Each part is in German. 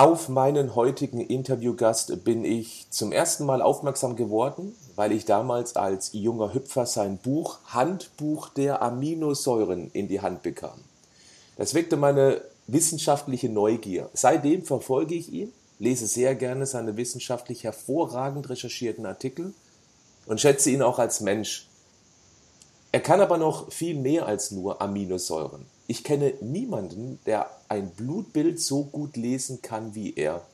Auf meinen heutigen Interviewgast bin ich zum ersten Mal aufmerksam geworden, weil ich damals als junger Hüpfer sein Buch Handbuch der Aminosäuren in die Hand bekam. Das weckte meine wissenschaftliche Neugier. Seitdem verfolge ich ihn, lese sehr gerne seine wissenschaftlich hervorragend recherchierten Artikel und schätze ihn auch als Mensch. Er kann aber noch viel mehr als nur Aminosäuren. Ich kenne niemanden, der ein Blutbild so gut lesen kann wie er.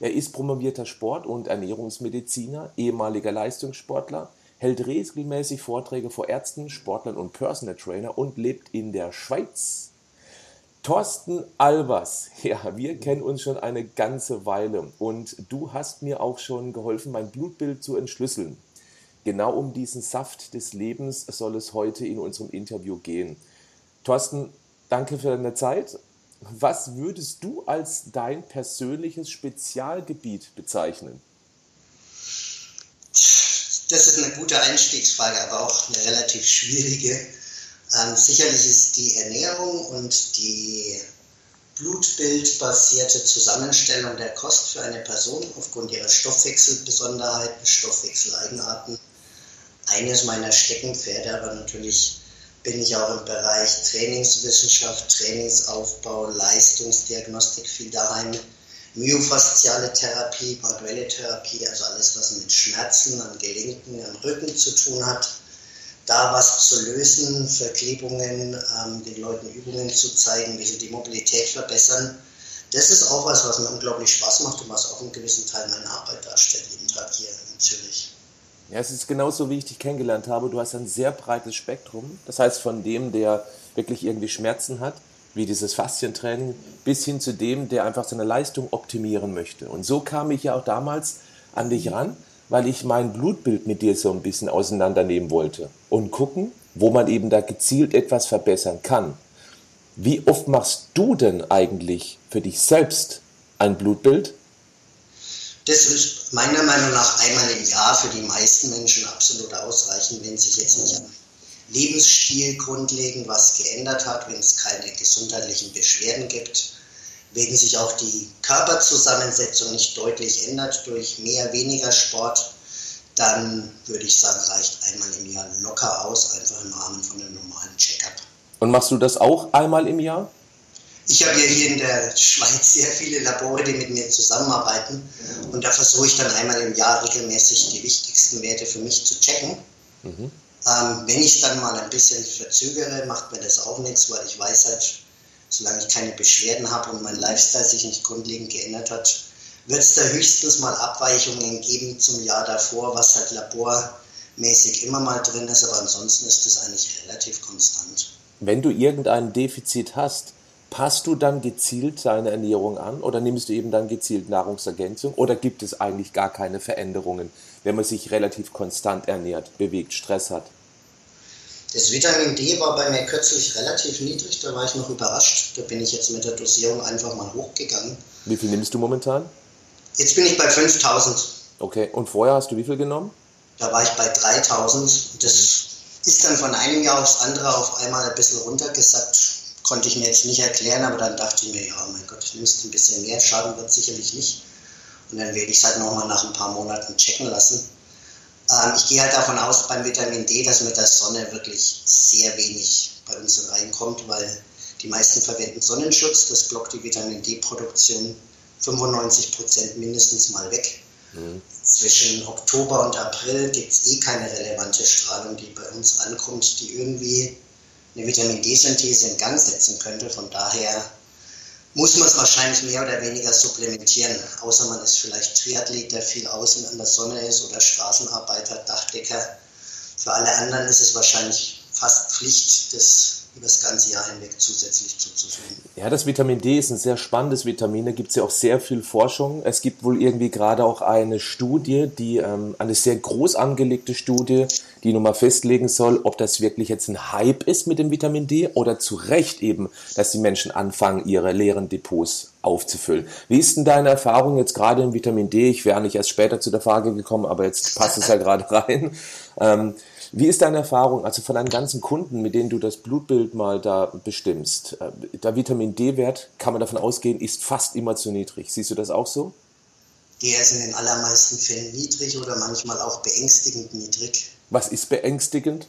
Er ist promovierter Sport- und Ernährungsmediziner, ehemaliger Leistungssportler, hält regelmäßig Vorträge vor Ärzten, Sportlern und Personal Trainer und lebt in der Schweiz. Thorsten Albers, ja, wir kennen uns schon eine ganze Weile und du hast mir auch schon geholfen, mein Blutbild zu entschlüsseln. Genau um diesen Saft des Lebens soll es heute in unserem Interview gehen. Thorsten, danke für deine Zeit. Was würdest du als dein persönliches Spezialgebiet bezeichnen? Das ist eine gute Einstiegsfrage, aber auch eine relativ schwierige. Ähm, sicherlich ist die Ernährung und die blutbildbasierte Zusammenstellung der Kost für eine Person aufgrund ihrer Stoffwechselbesonderheiten, Stoffwechseleigenarten eines meiner Steckenpferde, aber natürlich bin ich auch im Bereich Trainingswissenschaft, Trainingsaufbau, Leistungsdiagnostik viel daheim. Myofasziale Therapie, manuelle Therapie, also alles, was mit Schmerzen am Gelenken, am Rücken zu tun hat. Da was zu lösen, Verklebungen, ähm, den Leuten Übungen zu zeigen, wie sie die Mobilität verbessern. Das ist auch was, was mir unglaublich Spaß macht und was auch einen gewissen Teil meiner Arbeit darstellt, jeden Tag hier in Zürich. Ja, es ist genauso, wie ich dich kennengelernt habe. Du hast ein sehr breites Spektrum. Das heißt, von dem, der wirklich irgendwie Schmerzen hat, wie dieses Faszientraining, bis hin zu dem, der einfach seine Leistung optimieren möchte. Und so kam ich ja auch damals an dich ran, weil ich mein Blutbild mit dir so ein bisschen auseinandernehmen wollte und gucken, wo man eben da gezielt etwas verbessern kann. Wie oft machst du denn eigentlich für dich selbst ein Blutbild das ist meiner Meinung nach einmal im Jahr für die meisten Menschen absolut ausreichend, wenn sich jetzt nicht am Lebensstil grundlegend was geändert hat, wenn es keine gesundheitlichen Beschwerden gibt, wenn sich auch die Körperzusammensetzung nicht deutlich ändert durch mehr, weniger Sport, dann würde ich sagen, reicht einmal im Jahr locker aus, einfach im Rahmen von einem normalen Checkup. Und machst du das auch einmal im Jahr? Ich habe ja hier in der Schweiz sehr viele Labore, die mit mir zusammenarbeiten. Und da versuche ich dann einmal im Jahr regelmäßig die wichtigsten Werte für mich zu checken. Mhm. Ähm, wenn ich dann mal ein bisschen verzögere, macht mir das auch nichts, weil ich weiß halt, solange ich keine Beschwerden habe und mein Lifestyle sich nicht grundlegend geändert hat, wird es da höchstens mal Abweichungen geben zum Jahr davor, was halt labormäßig immer mal drin ist, aber ansonsten ist das eigentlich relativ konstant. Wenn du irgendein Defizit hast, Passt du dann gezielt deine Ernährung an oder nimmst du eben dann gezielt Nahrungsergänzung oder gibt es eigentlich gar keine Veränderungen, wenn man sich relativ konstant ernährt, bewegt, Stress hat? Das Vitamin D war bei mir kürzlich relativ niedrig, da war ich noch überrascht. Da bin ich jetzt mit der Dosierung einfach mal hochgegangen. Wie viel nimmst du momentan? Jetzt bin ich bei 5000. Okay, und vorher hast du wie viel genommen? Da war ich bei 3000. Das mhm. ist dann von einem Jahr aufs andere auf einmal ein bisschen runtergesackt konnte ich mir jetzt nicht erklären, aber dann dachte ich mir, ja, mein Gott, nimmst ein bisschen mehr, schaden wird sicherlich nicht. Und dann werde ich es halt nochmal nach ein paar Monaten checken lassen. Ähm, ich gehe halt davon aus beim Vitamin D, dass mit der Sonne wirklich sehr wenig bei uns reinkommt, weil die meisten verwenden Sonnenschutz, das blockt die Vitamin D-Produktion 95 Prozent mindestens mal weg. Mhm. Zwischen Oktober und April gibt es eh keine relevante Strahlung, die bei uns ankommt, die irgendwie eine Vitamin D-Synthese in Gang setzen könnte. Von daher muss man es wahrscheinlich mehr oder weniger supplementieren, außer man ist vielleicht Triathlet, der viel außen an der Sonne ist oder Straßenarbeiter, Dachdecker. Für alle anderen ist es wahrscheinlich fast Pflicht, das über das ganze Jahr hinweg zusätzlich zuzuführen. Ja, das Vitamin D ist ein sehr spannendes Vitamin. Da gibt es ja auch sehr viel Forschung. Es gibt wohl irgendwie gerade auch eine Studie, die ähm, eine sehr groß angelegte Studie, die nun mal festlegen soll, ob das wirklich jetzt ein Hype ist mit dem Vitamin D oder zu Recht eben, dass die Menschen anfangen, ihre leeren Depots aufzufüllen. Wie ist denn deine Erfahrung jetzt gerade im Vitamin D? Ich wäre nicht erst später zu der Frage gekommen, aber jetzt passt es ja gerade rein. Ähm, Wie ist deine Erfahrung, also von deinen ganzen Kunden, mit denen du das Blutbild mal da bestimmst? Äh, der Vitamin D-Wert, kann man davon ausgehen, ist fast immer zu niedrig. Siehst du das auch so? Der ist in den allermeisten Fällen niedrig oder manchmal auch beängstigend niedrig. Was ist beängstigend?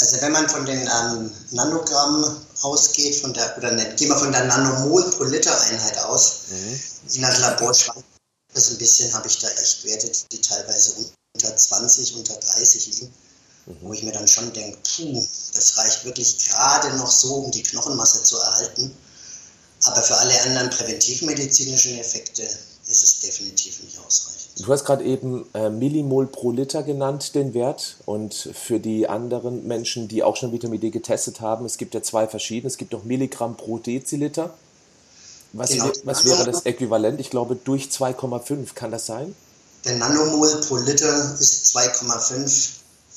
Also wenn man von den ähm, Nanogrammen ausgeht, von der, oder ne, gehen wir von der Nanomol pro Liter Einheit aus, mhm. je nach Labor schwankt das ein bisschen, habe ich da echt Werte, die teilweise unter 20, unter 30 liegen. Wo ich mir dann schon denke, puh, das reicht wirklich gerade noch so, um die Knochenmasse zu erhalten. Aber für alle anderen präventivmedizinischen Effekte ist es definitiv nicht ausreichend. Du hast gerade eben äh, Millimol pro Liter genannt, den Wert. Und für die anderen Menschen, die auch schon Vitamin D getestet haben, es gibt ja zwei verschiedene. Es gibt auch Milligramm pro Deziliter. Was, genau. was wäre das Äquivalent? Ich glaube, durch 2,5. Kann das sein? Der Nanomol pro Liter ist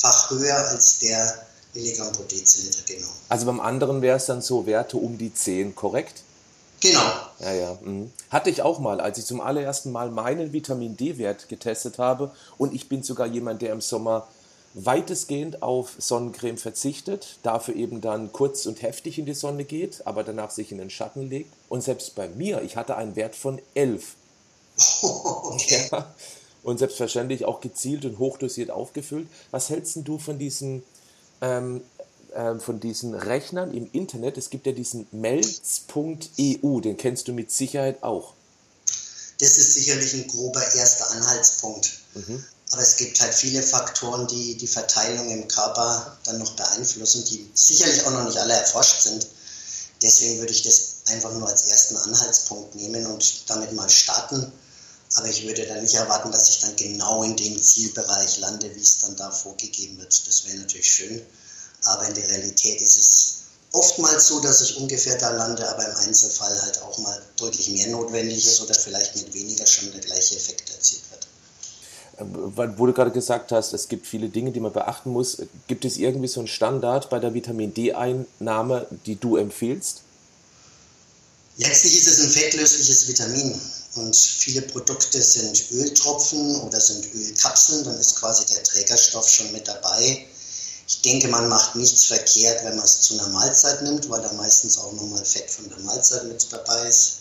2,5-fach höher als der Milligramm pro Deziliter, genau. Also beim anderen wäre es dann so Werte um die 10, korrekt? Genau. Ja, ja. Mhm. Hatte ich auch mal, als ich zum allerersten Mal meinen Vitamin D-Wert getestet habe. Und ich bin sogar jemand, der im Sommer weitestgehend auf Sonnencreme verzichtet, dafür eben dann kurz und heftig in die Sonne geht, aber danach sich in den Schatten legt. Und selbst bei mir, ich hatte einen Wert von 11. okay. Ja. Und selbstverständlich auch gezielt und hochdosiert aufgefüllt. Was hältst du von diesen ähm, äh, von diesen Rechnern im Internet. Es gibt ja diesen melz.eu, den kennst du mit Sicherheit auch. Das ist sicherlich ein grober erster Anhaltspunkt. Mhm. Aber es gibt halt viele Faktoren, die die Verteilung im Körper dann noch beeinflussen, die sicherlich auch noch nicht alle erforscht sind. Deswegen würde ich das einfach nur als ersten Anhaltspunkt nehmen und damit mal starten. Aber ich würde dann nicht erwarten, dass ich dann genau in dem Zielbereich lande, wie es dann da vorgegeben wird. Das wäre natürlich schön. Aber in der Realität ist es oftmals so, dass ich ungefähr da lande, aber im Einzelfall halt auch mal deutlich mehr notwendig ist oder vielleicht mit weniger schon der gleiche Effekt erzielt wird. Ähm, wo du gerade gesagt hast, es gibt viele Dinge, die man beachten muss. Gibt es irgendwie so einen Standard bei der Vitamin D-Einnahme, die du empfiehlst? Letztlich ist es ein fettlösliches Vitamin und viele Produkte sind Öltropfen oder sind Ölkapseln, dann ist quasi der Trägerstoff schon mit dabei. Ich denke, man macht nichts verkehrt, wenn man es zu einer Mahlzeit nimmt, weil da meistens auch nochmal Fett von der Mahlzeit mit dabei ist.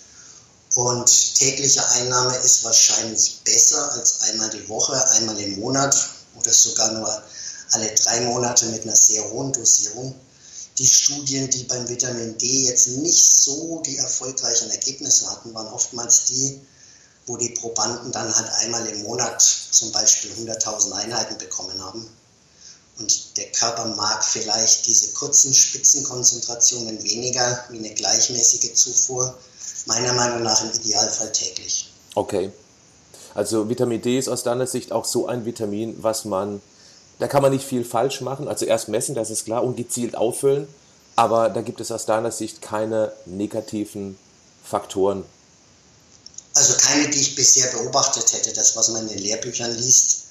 Und tägliche Einnahme ist wahrscheinlich besser als einmal die Woche, einmal im Monat oder sogar nur alle drei Monate mit einer sehr hohen Dosierung. Die Studien, die beim Vitamin D jetzt nicht so die erfolgreichen Ergebnisse hatten, waren oftmals die, wo die Probanden dann halt einmal im Monat zum Beispiel 100.000 Einheiten bekommen haben und der Körper mag vielleicht diese kurzen Spitzenkonzentrationen weniger wie eine gleichmäßige Zufuhr. Meiner Meinung nach im Idealfall täglich. Okay. Also Vitamin D ist aus deiner Sicht auch so ein Vitamin, was man, da kann man nicht viel falsch machen. Also erst messen, das ist klar, und gezielt auffüllen. Aber da gibt es aus deiner Sicht keine negativen Faktoren. Also keine, die ich bisher beobachtet hätte. Das, was man in den Lehrbüchern liest,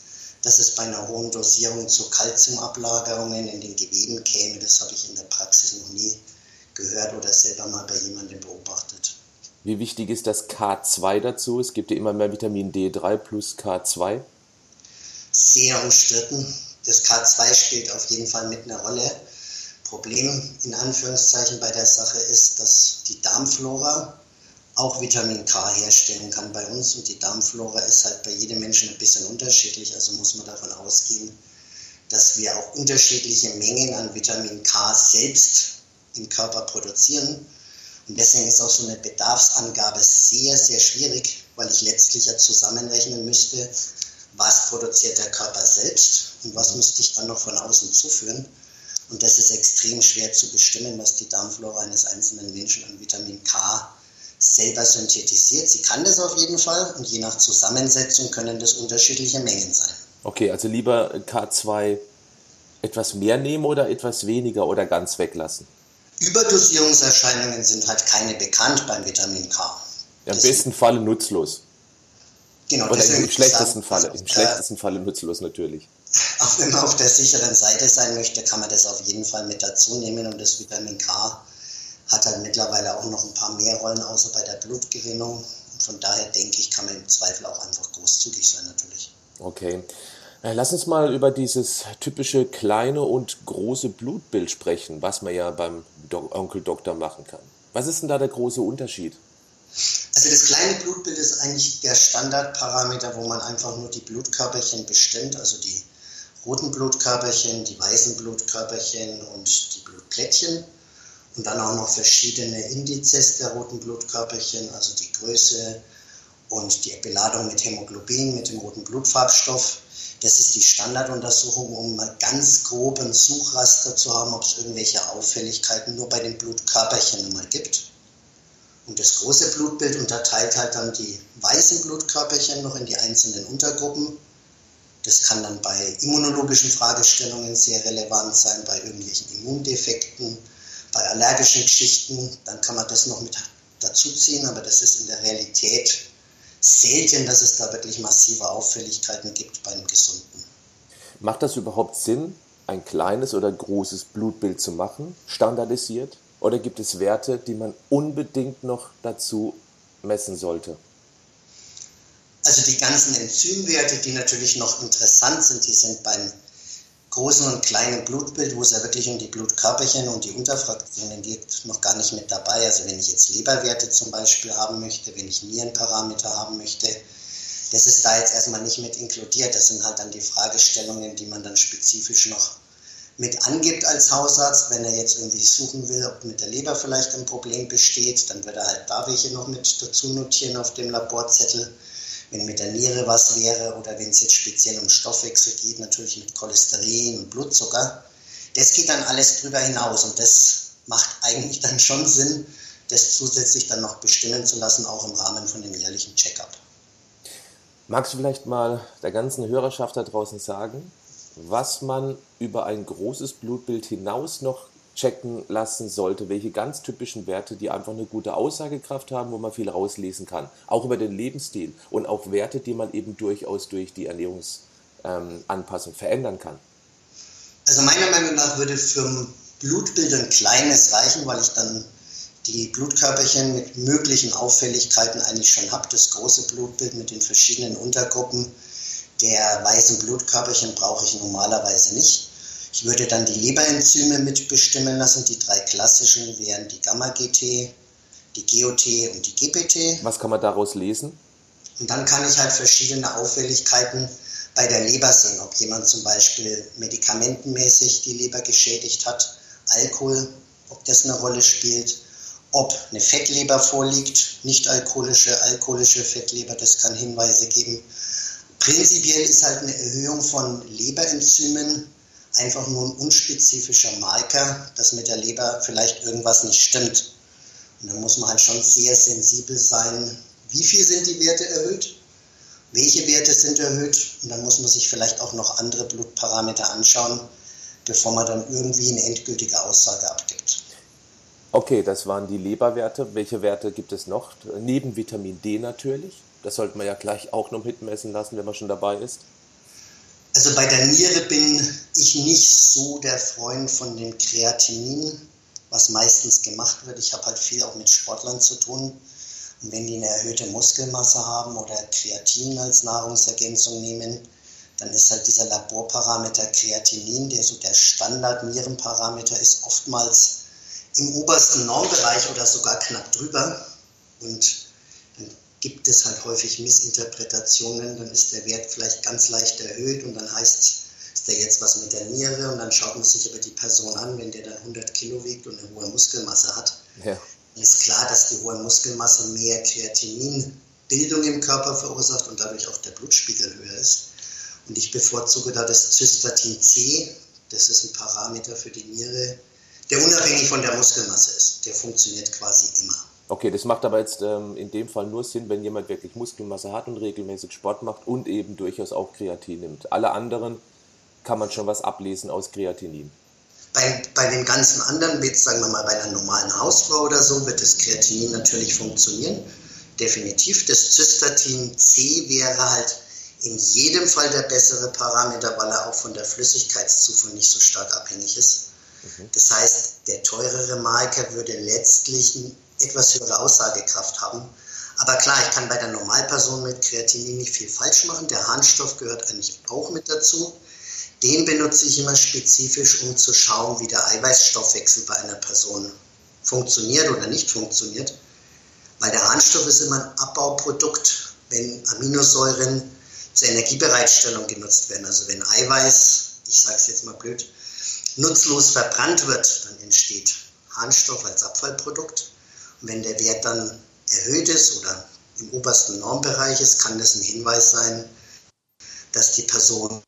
dass es bei einer hohen Dosierung zu Kalziumablagerungen in den Geweben käme. Das habe ich in der Praxis noch nie gehört oder selber mal bei jemandem beobachtet. Wie wichtig ist das K2 dazu? Es gibt ja immer mehr Vitamin D3 plus K2. Sehr umstritten. Das K2 spielt auf jeden Fall mit einer Rolle. Problem in Anführungszeichen bei der Sache ist, dass die Darmflora auch Vitamin K herstellen kann bei uns. Und die Darmflora ist halt bei jedem Menschen ein bisschen unterschiedlich. Also muss man davon ausgehen, dass wir auch unterschiedliche Mengen an Vitamin K selbst im Körper produzieren. Und deswegen ist auch so eine Bedarfsangabe sehr, sehr schwierig, weil ich letztlich ja zusammenrechnen müsste, was produziert der Körper selbst und was müsste ich dann noch von außen zuführen. Und das ist extrem schwer zu bestimmen, was die Darmflora eines einzelnen Menschen an Vitamin K selber synthetisiert. Sie kann das auf jeden Fall und je nach Zusammensetzung können das unterschiedliche Mengen sein. Okay, also lieber K2 etwas mehr nehmen oder etwas weniger oder ganz weglassen? Überdosierungserscheinungen sind halt keine bekannt beim Vitamin K. Ja, Im besten Falle nutzlos. Genau, Oder im schlechtesten Falle, im schlechtesten Falle nutzlos natürlich. Auch wenn man auf der sicheren Seite sein möchte, kann man das auf jeden Fall mit dazu nehmen und das Vitamin K hat halt mittlerweile auch noch ein paar mehr Rollen außer bei der Blutgewinnung. von daher denke ich, kann man im Zweifel auch einfach großzügig sein natürlich. Okay. Äh, lass uns mal über dieses typische kleine und große Blutbild sprechen, was man ja beim Do Onkel Doktor machen kann. Was ist denn da der große Unterschied? Also das kleine Blutbild ist eigentlich der Standardparameter, wo man einfach nur die Blutkörperchen bestimmt, also die roten Blutkörperchen, die weißen Blutkörperchen und die Blutplättchen und dann auch noch verschiedene Indizes der roten Blutkörperchen, also die Größe und die Beladung mit Hämoglobin, mit dem roten Blutfarbstoff. Das ist die Standarduntersuchung, um mal ganz groben Suchraster zu haben, ob es irgendwelche Auffälligkeiten nur bei den Blutkörperchen einmal gibt. Und das große Blutbild unterteilt halt dann die weißen Blutkörperchen noch in die einzelnen Untergruppen. Das kann dann bei immunologischen Fragestellungen sehr relevant sein, bei irgendwelchen Immundefekten, bei allergischen Geschichten. Dann kann man das noch mit dazuziehen, aber das ist in der Realität selten, dass es da wirklich massive Auffälligkeiten gibt bei einem Gesunden. Macht das überhaupt Sinn, ein kleines oder großes Blutbild zu machen, standardisiert? Oder gibt es Werte, die man unbedingt noch dazu messen sollte? Also die ganzen Enzymwerte, die natürlich noch interessant sind, die sind beim großen und kleinen Blutbild, wo es ja wirklich um die Blutkörperchen und die Unterfraktionen geht, noch gar nicht mit dabei. Also wenn ich jetzt Leberwerte zum Beispiel haben möchte, wenn ich Nierenparameter haben möchte, das ist da jetzt erstmal nicht mit inkludiert. Das sind halt dann die Fragestellungen, die man dann spezifisch noch mit angibt als Hausarzt. Wenn er jetzt irgendwie suchen will, ob mit der Leber vielleicht ein Problem besteht, dann wird er halt da welche noch mit dazu notieren auf dem Laborzettel wenn mit der Niere was wäre oder wenn es jetzt speziell um Stoffwechsel geht, natürlich mit Cholesterin und Blutzucker. Das geht dann alles drüber hinaus und das macht eigentlich dann schon Sinn, das zusätzlich dann noch bestimmen zu lassen, auch im Rahmen von dem jährlichen Checkup. Magst du vielleicht mal der ganzen Hörerschaft da draußen sagen, was man über ein großes Blutbild hinaus noch checken lassen sollte, welche ganz typischen Werte, die einfach eine gute Aussagekraft haben, wo man viel rauslesen kann. Auch über den Lebensstil und auch Werte, die man eben durchaus durch die Ernährungsanpassung ähm, verändern kann. Also meiner Meinung nach würde für ein Blutbild ein kleines reichen, weil ich dann die Blutkörperchen mit möglichen Auffälligkeiten eigentlich schon habe. Das große Blutbild mit den verschiedenen Untergruppen der weißen Blutkörperchen brauche ich normalerweise nicht. Ich würde dann die Leberenzyme mitbestimmen lassen. Die drei klassischen wären die Gamma-GT, die GOT und die GPT. Was kann man daraus lesen? Und dann kann ich halt verschiedene Auffälligkeiten bei der Leber sehen, ob jemand zum Beispiel medikamentenmäßig die Leber geschädigt hat, Alkohol, ob das eine Rolle spielt, ob eine Fettleber vorliegt, nicht alkoholische, alkoholische Fettleber, das kann Hinweise geben. Prinzipiell ist halt eine Erhöhung von Leberenzymen einfach nur ein unspezifischer Marker, dass mit der Leber vielleicht irgendwas nicht stimmt. Und dann muss man halt schon sehr sensibel sein, wie viel sind die Werte erhöht, welche Werte sind erhöht und dann muss man sich vielleicht auch noch andere Blutparameter anschauen, bevor man dann irgendwie eine endgültige Aussage abgibt. Okay, das waren die Leberwerte. Welche Werte gibt es noch? Neben Vitamin D natürlich. Das sollte man ja gleich auch noch mitmessen lassen, wenn man schon dabei ist. Also bei der Niere bin ich nicht so der Freund von dem Kreatinin, was meistens gemacht wird. Ich habe halt viel auch mit Sportlern zu tun. Und wenn die eine erhöhte Muskelmasse haben oder Kreatin als Nahrungsergänzung nehmen, dann ist halt dieser Laborparameter Kreatinin, der so der Standard-Nierenparameter ist, oftmals im obersten Normbereich oder sogar knapp drüber. Und gibt es halt häufig Missinterpretationen, dann ist der Wert vielleicht ganz leicht erhöht und dann heißt ist der jetzt was mit der Niere und dann schaut man sich aber die Person an, wenn der dann 100 Kilo wiegt und eine hohe Muskelmasse hat, ja. dann ist klar, dass die hohe Muskelmasse mehr Kreatininbildung im Körper verursacht und dadurch auch der Blutspiegel höher ist. Und ich bevorzuge da das Zystatin C, das ist ein Parameter für die Niere, der unabhängig von der Muskelmasse ist. Der funktioniert quasi immer. Okay, das macht aber jetzt ähm, in dem Fall nur Sinn, wenn jemand wirklich Muskelmasse hat und regelmäßig Sport macht und eben durchaus auch Kreatin nimmt. Alle anderen kann man schon was ablesen aus Kreatinin. Bei, bei den ganzen anderen, jetzt sagen wir mal bei einer normalen Hausfrau oder so, wird das Kreatinin natürlich funktionieren. Definitiv. Das Zystatin C wäre halt in jedem Fall der bessere Parameter, weil er auch von der Flüssigkeitszufuhr nicht so stark abhängig ist. Mhm. Das heißt, der teurere Marker würde letztlich etwas höhere Aussagekraft haben. Aber klar, ich kann bei der Normalperson mit Kreatinin nicht viel falsch machen. Der Harnstoff gehört eigentlich auch mit dazu. Den benutze ich immer spezifisch, um zu schauen, wie der Eiweißstoffwechsel bei einer Person funktioniert oder nicht funktioniert. Weil der Harnstoff ist immer ein Abbauprodukt, wenn Aminosäuren zur Energiebereitstellung genutzt werden. Also wenn Eiweiß, ich sage es jetzt mal blöd, nutzlos verbrannt wird, dann entsteht Harnstoff als Abfallprodukt. Wenn der Wert dann erhöht ist oder im obersten Normbereich ist, kann das ein Hinweis sein, dass die Person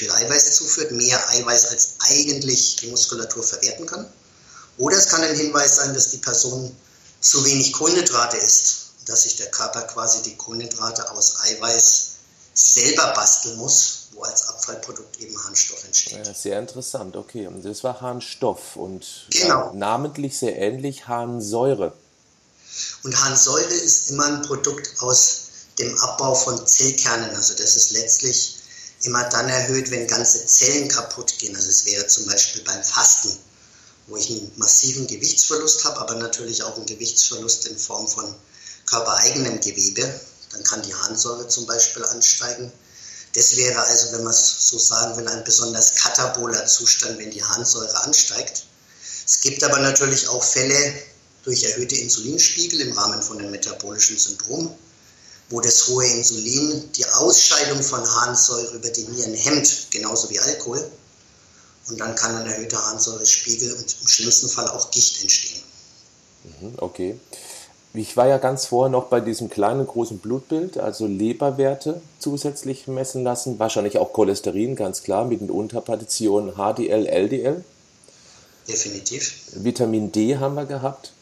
viel Eiweiß zuführt, mehr Eiweiß als eigentlich die Muskulatur verwerten kann. Oder es kann ein Hinweis sein, dass die Person zu wenig Kohlenhydrate isst, dass sich der Körper quasi die Kohlenhydrate aus Eiweiß selber basteln muss, wo als Abfallprodukt eben Harnstoff entsteht. Ja, sehr interessant, okay. Und das war Harnstoff und genau. ja, namentlich sehr ähnlich Harnsäure. Und Harnsäure ist immer ein Produkt aus dem Abbau von Zellkernen. Also das ist letztlich immer dann erhöht, wenn ganze Zellen kaputt gehen. Also es wäre zum Beispiel beim Fasten, wo ich einen massiven Gewichtsverlust habe, aber natürlich auch einen Gewichtsverlust in Form von körpereigenem Gewebe. Dann kann die Harnsäure zum Beispiel ansteigen. Das wäre also, wenn man es so sagen will, ein besonders kataboler Zustand, wenn die Harnsäure ansteigt. Es gibt aber natürlich auch Fälle durch erhöhte Insulinspiegel im Rahmen von einem metabolischen Syndrom, wo das hohe Insulin die Ausscheidung von Harnsäure über die Nieren hemmt, genauso wie Alkohol. Und dann kann ein erhöhter Harnsäurespiegel und im schlimmsten Fall auch Gicht entstehen. Mhm, okay. Ich war ja ganz vorher noch bei diesem kleinen großen Blutbild, also Leberwerte zusätzlich messen lassen, wahrscheinlich auch Cholesterin, ganz klar, mit den Unterpartitionen HDL, LDL. Definitiv. Vitamin D haben wir gehabt.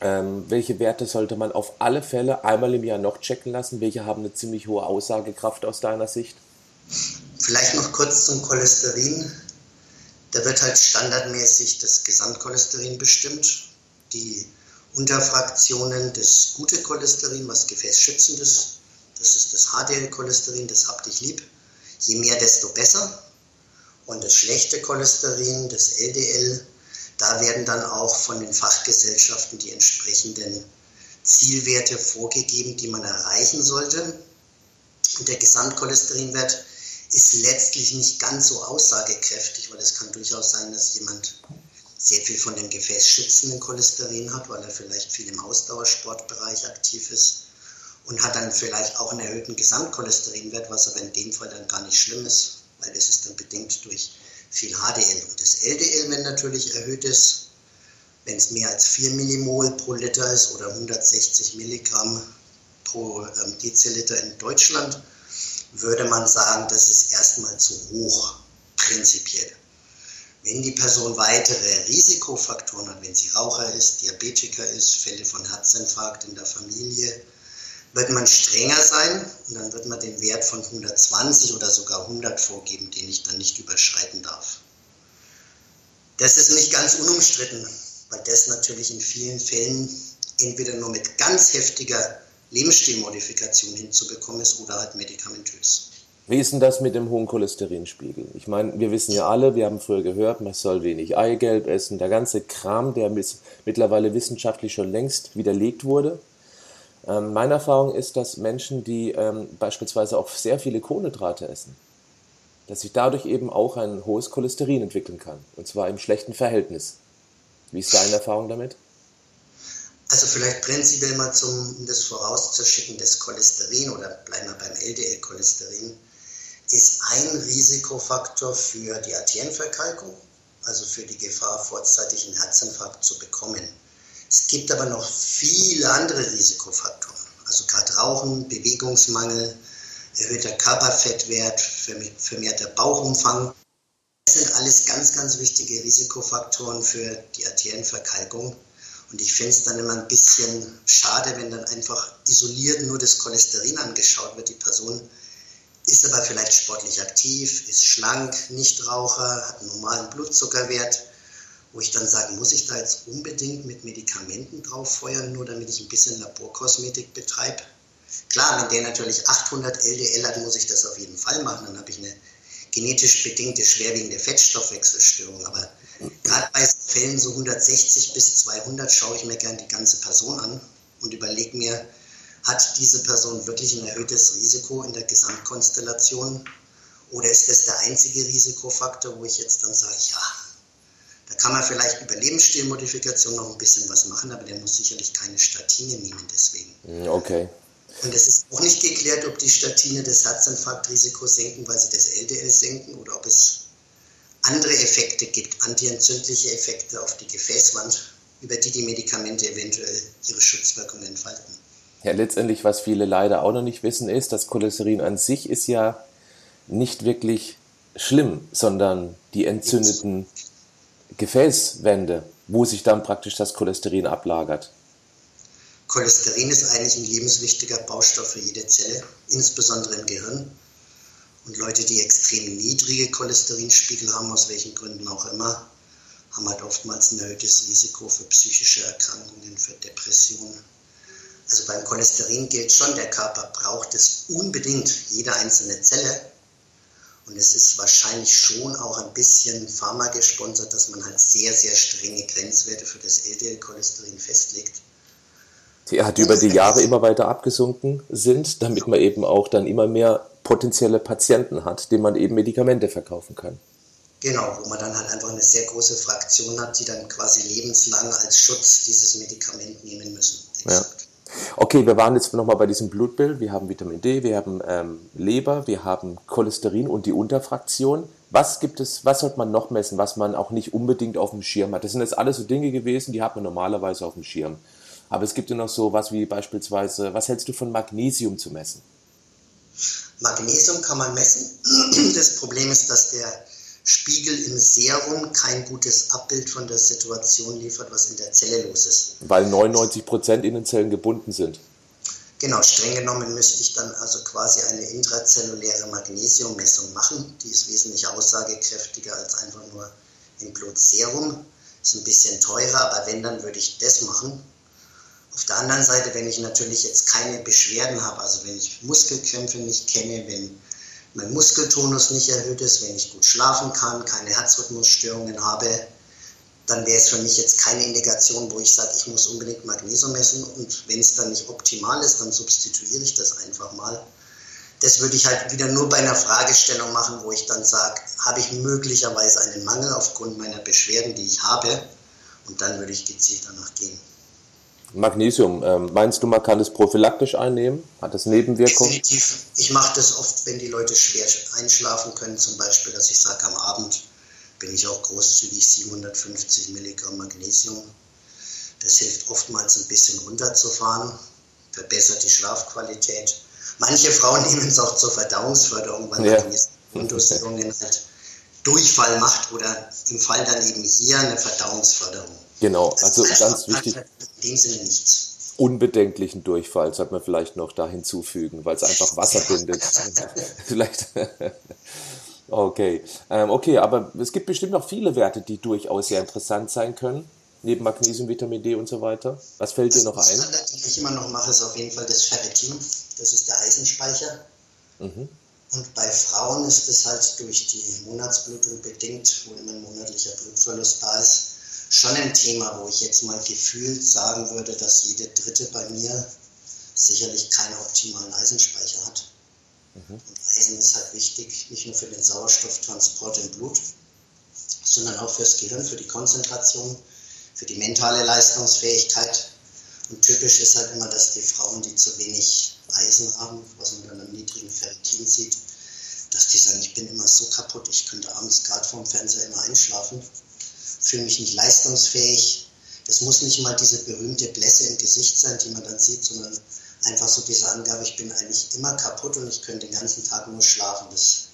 Ähm, welche Werte sollte man auf alle Fälle einmal im Jahr noch checken lassen? Welche haben eine ziemlich hohe Aussagekraft aus deiner Sicht? Vielleicht noch kurz zum Cholesterin. Da wird halt standardmäßig das Gesamtcholesterin bestimmt. Die Unterfraktionen des gute Cholesterin, was gefäßschützend ist. Das ist das HDL-Cholesterin, das habt ich lieb. Je mehr, desto besser. Und das schlechte Cholesterin, das LDL, da werden dann auch von den Fachgesellschaften die entsprechenden Zielwerte vorgegeben, die man erreichen sollte. Und der Gesamtcholesterinwert ist letztlich nicht ganz so aussagekräftig, weil es kann durchaus sein, dass jemand sehr viel von dem gefäßschützenden Cholesterin hat, weil er vielleicht viel im Ausdauersportbereich aktiv ist und hat dann vielleicht auch einen erhöhten Gesamtcholesterinwert, was aber in dem Fall dann gar nicht schlimm ist, weil das ist dann bedingt durch viel HDL. Und das LDL, wenn natürlich erhöht ist, wenn es mehr als 4 Millimol pro Liter ist oder 160 Milligramm pro ähm, Deziliter in Deutschland, würde man sagen, das ist erstmal zu hoch, prinzipiell. Wenn die Person weitere Risikofaktoren hat, wenn sie Raucher ist, Diabetiker ist, Fälle von Herzinfarkt in der Familie, wird man strenger sein und dann wird man den Wert von 120 oder sogar 100 vorgeben, den ich dann nicht überschreiten darf. Das ist nicht ganz unumstritten, weil das natürlich in vielen Fällen entweder nur mit ganz heftiger Lebensstilmodifikation hinzubekommen ist oder halt medikamentös. Wie ist denn das mit dem hohen Cholesterinspiegel? Ich meine, wir wissen ja alle, wir haben früher gehört, man soll wenig Eigelb essen, der ganze Kram, der mittlerweile wissenschaftlich schon längst widerlegt wurde. Ähm, meine Erfahrung ist, dass Menschen, die ähm, beispielsweise auch sehr viele Kohlenhydrate essen, dass sich dadurch eben auch ein hohes Cholesterin entwickeln kann. Und zwar im schlechten Verhältnis. Wie ist deine Erfahrung damit? Also vielleicht prinzipiell mal zum, um das vorauszuschicken, das Cholesterin oder bleiben wir beim LDL-Cholesterin ist ein Risikofaktor für die Arterienverkalkung, also für die Gefahr, vorzeitigen Herzinfarkt zu bekommen. Es gibt aber noch viele andere Risikofaktoren, also gerade Rauchen, Bewegungsmangel, erhöhter Körperfettwert, vermehrter Bauchumfang. Das sind alles ganz, ganz wichtige Risikofaktoren für die Arterienverkalkung. Und ich finde es dann immer ein bisschen schade, wenn dann einfach isoliert nur das Cholesterin angeschaut wird. Die Person ist aber vielleicht sportlich aktiv, ist schlank, Nichtraucher, hat einen normalen Blutzuckerwert, wo ich dann sage, muss ich da jetzt unbedingt mit Medikamenten drauf feuern, nur damit ich ein bisschen Laborkosmetik betreibe? Klar, wenn der natürlich 800 LDL hat, muss ich das auf jeden Fall machen, dann habe ich eine genetisch bedingte schwerwiegende Fettstoffwechselstörung. Aber gerade bei Fällen so 160 bis 200 schaue ich mir gern die ganze Person an und überlege mir, hat diese Person wirklich ein erhöhtes Risiko in der Gesamtkonstellation oder ist das der einzige Risikofaktor, wo ich jetzt dann sage, ja, da kann man vielleicht über Lebensstilmodifikation noch ein bisschen was machen, aber der muss sicherlich keine Statine nehmen deswegen. Hm, okay. Und es ist auch nicht geklärt, ob die Statine das Herzinfarktrisiko senken, weil sie das LDL senken oder ob es andere Effekte gibt, antientzündliche Effekte auf die Gefäßwand, über die die Medikamente eventuell ihre Schutzwirkung entfalten. Ja, letztendlich, was viele leider auch noch nicht wissen, ist, dass Cholesterin an sich ist ja nicht wirklich schlimm, sondern die entzündeten Gefäßwände, wo sich dann praktisch das Cholesterin ablagert. Cholesterin ist eigentlich ein lebenswichtiger Baustoff für jede Zelle, insbesondere im Gehirn. Und Leute, die extrem niedrige Cholesterinspiegel haben, aus welchen Gründen auch immer, haben halt oftmals ein erhöhtes Risiko für psychische Erkrankungen, für Depressionen. Also beim Cholesterin gilt schon, der Körper braucht es unbedingt, jede einzelne Zelle. Und es ist wahrscheinlich schon auch ein bisschen Pharma gesponsert, dass man halt sehr, sehr strenge Grenzwerte für das LDL-Cholesterin festlegt. Die hat über die Jahre immer weiter abgesunken sind, damit man eben auch dann immer mehr potenzielle Patienten hat, denen man eben Medikamente verkaufen kann. Genau, wo man dann halt einfach eine sehr große Fraktion hat, die dann quasi lebenslang als Schutz dieses Medikament nehmen müssen. Exakt. Okay, wir waren jetzt nochmal bei diesem Blutbild. Wir haben Vitamin D, wir haben ähm, Leber, wir haben Cholesterin und die Unterfraktion. Was gibt es, was sollte man noch messen, was man auch nicht unbedingt auf dem Schirm hat? Das sind jetzt alles so Dinge gewesen, die hat man normalerweise auf dem Schirm. Aber es gibt ja noch so was wie beispielsweise, was hältst du von Magnesium zu messen? Magnesium kann man messen. Das Problem ist, dass der Spiegel im Serum kein gutes Abbild von der Situation liefert, was in der Zelle los ist. Weil 99 Prozent in den Zellen gebunden sind. Genau, streng genommen müsste ich dann also quasi eine intrazelluläre Magnesiummessung machen. Die ist wesentlich aussagekräftiger als einfach nur im Blutserum. Ist ein bisschen teurer, aber wenn, dann würde ich das machen. Auf der anderen Seite, wenn ich natürlich jetzt keine Beschwerden habe, also wenn ich Muskelkrämpfe nicht kenne, wenn mein Muskeltonus nicht erhöht ist, wenn ich gut schlafen kann, keine Herzrhythmusstörungen habe, dann wäre es für mich jetzt keine Indikation, wo ich sage, ich muss unbedingt Magnesium messen und wenn es dann nicht optimal ist, dann substituiere ich das einfach mal. Das würde ich halt wieder nur bei einer Fragestellung machen, wo ich dann sage, habe ich möglicherweise einen Mangel aufgrund meiner Beschwerden, die ich habe und dann würde ich gezielt danach gehen. Magnesium, ähm, meinst du, man kann es prophylaktisch einnehmen? Hat das Nebenwirkungen? Definitiv. Ich mache das oft, wenn die Leute schwer einschlafen können, zum Beispiel, dass ich sage, am Abend bin ich auch großzügig 750 Milligramm Magnesium. Das hilft oftmals ein bisschen runterzufahren, verbessert die Schlafqualität. Manche Frauen nehmen es auch zur Verdauungsförderung, weil ja. Magnesium halt Durchfall macht oder im Fall dann eben hier eine Verdauungsförderung. Genau, also ganz wichtig. In dem Sinne nichts. Unbedenklichen Durchfall sollte man vielleicht noch da hinzufügen, weil es einfach Wasser bindet. vielleicht. okay. Ähm, okay, aber es gibt bestimmt noch viele Werte, die durchaus sehr interessant sein können, neben Magnesium, Vitamin D und so weiter. Was fällt dir noch ein? Was ich immer noch mache, ist auf jeden Fall das Ferritin. Das ist der Eisenspeicher. Mhm. Und bei Frauen ist es halt durch die Monatsblutung bedingt, wo immer ein monatlicher Blutverlust da ist, schon ein Thema, wo ich jetzt mal gefühlt sagen würde, dass jede dritte bei mir sicherlich keinen optimalen Eisenspeicher hat. Mhm. Und Eisen ist halt wichtig, nicht nur für den Sauerstofftransport im Blut, sondern auch fürs Gehirn, für die Konzentration, für die mentale Leistungsfähigkeit. Und typisch ist halt immer, dass die Frauen, die zu wenig Eisen haben, was man dann am niedrigen Ferritin sieht, dass die sagen, ich bin immer so kaputt, ich könnte abends gerade vorm Fernseher immer einschlafen fühle mich nicht leistungsfähig. Das muss nicht mal diese berühmte Blässe im Gesicht sein, die man dann sieht, sondern einfach so diese Angabe, ich bin eigentlich immer kaputt und ich könnte den ganzen Tag nur schlafen. Das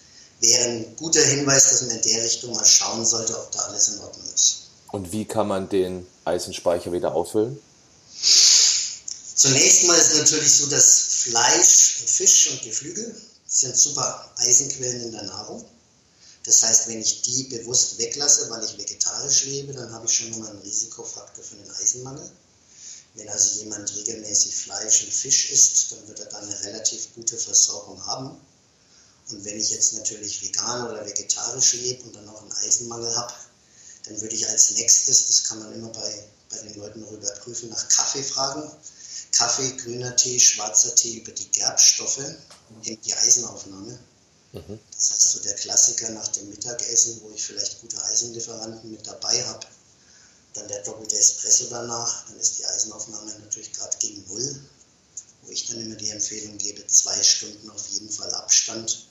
wäre ein guter Hinweis, dass man in der Richtung mal schauen sollte, ob da alles in Ordnung ist. Und wie kann man den Eisenspeicher wieder auffüllen? Zunächst mal ist natürlich so, dass Fleisch und Fisch und Geflügel sind super Eisenquellen in der Nahrung. Das heißt, wenn ich die bewusst weglasse, weil ich vegetarisch lebe, dann habe ich schon mal einen Risikofaktor für den Eisenmangel. Wenn also jemand regelmäßig Fleisch und Fisch isst, dann wird er da eine relativ gute Versorgung haben. Und wenn ich jetzt natürlich vegan oder vegetarisch lebe und dann auch einen Eisenmangel habe, dann würde ich als nächstes, das kann man immer bei, bei den Leuten noch überprüfen, nach Kaffee fragen. Kaffee, grüner Tee, schwarzer Tee über die Gerbstoffe hängt die Eisenaufnahme. Mhm. Das heißt so der Klassiker nach dem Mittagessen, wo ich vielleicht gute Eisenlieferanten mit dabei habe. Dann der doppelte Espresso danach, dann ist die Eisenaufnahme natürlich gerade gegen Null, wo ich dann immer die Empfehlung gebe, zwei Stunden auf jeden Fall Abstand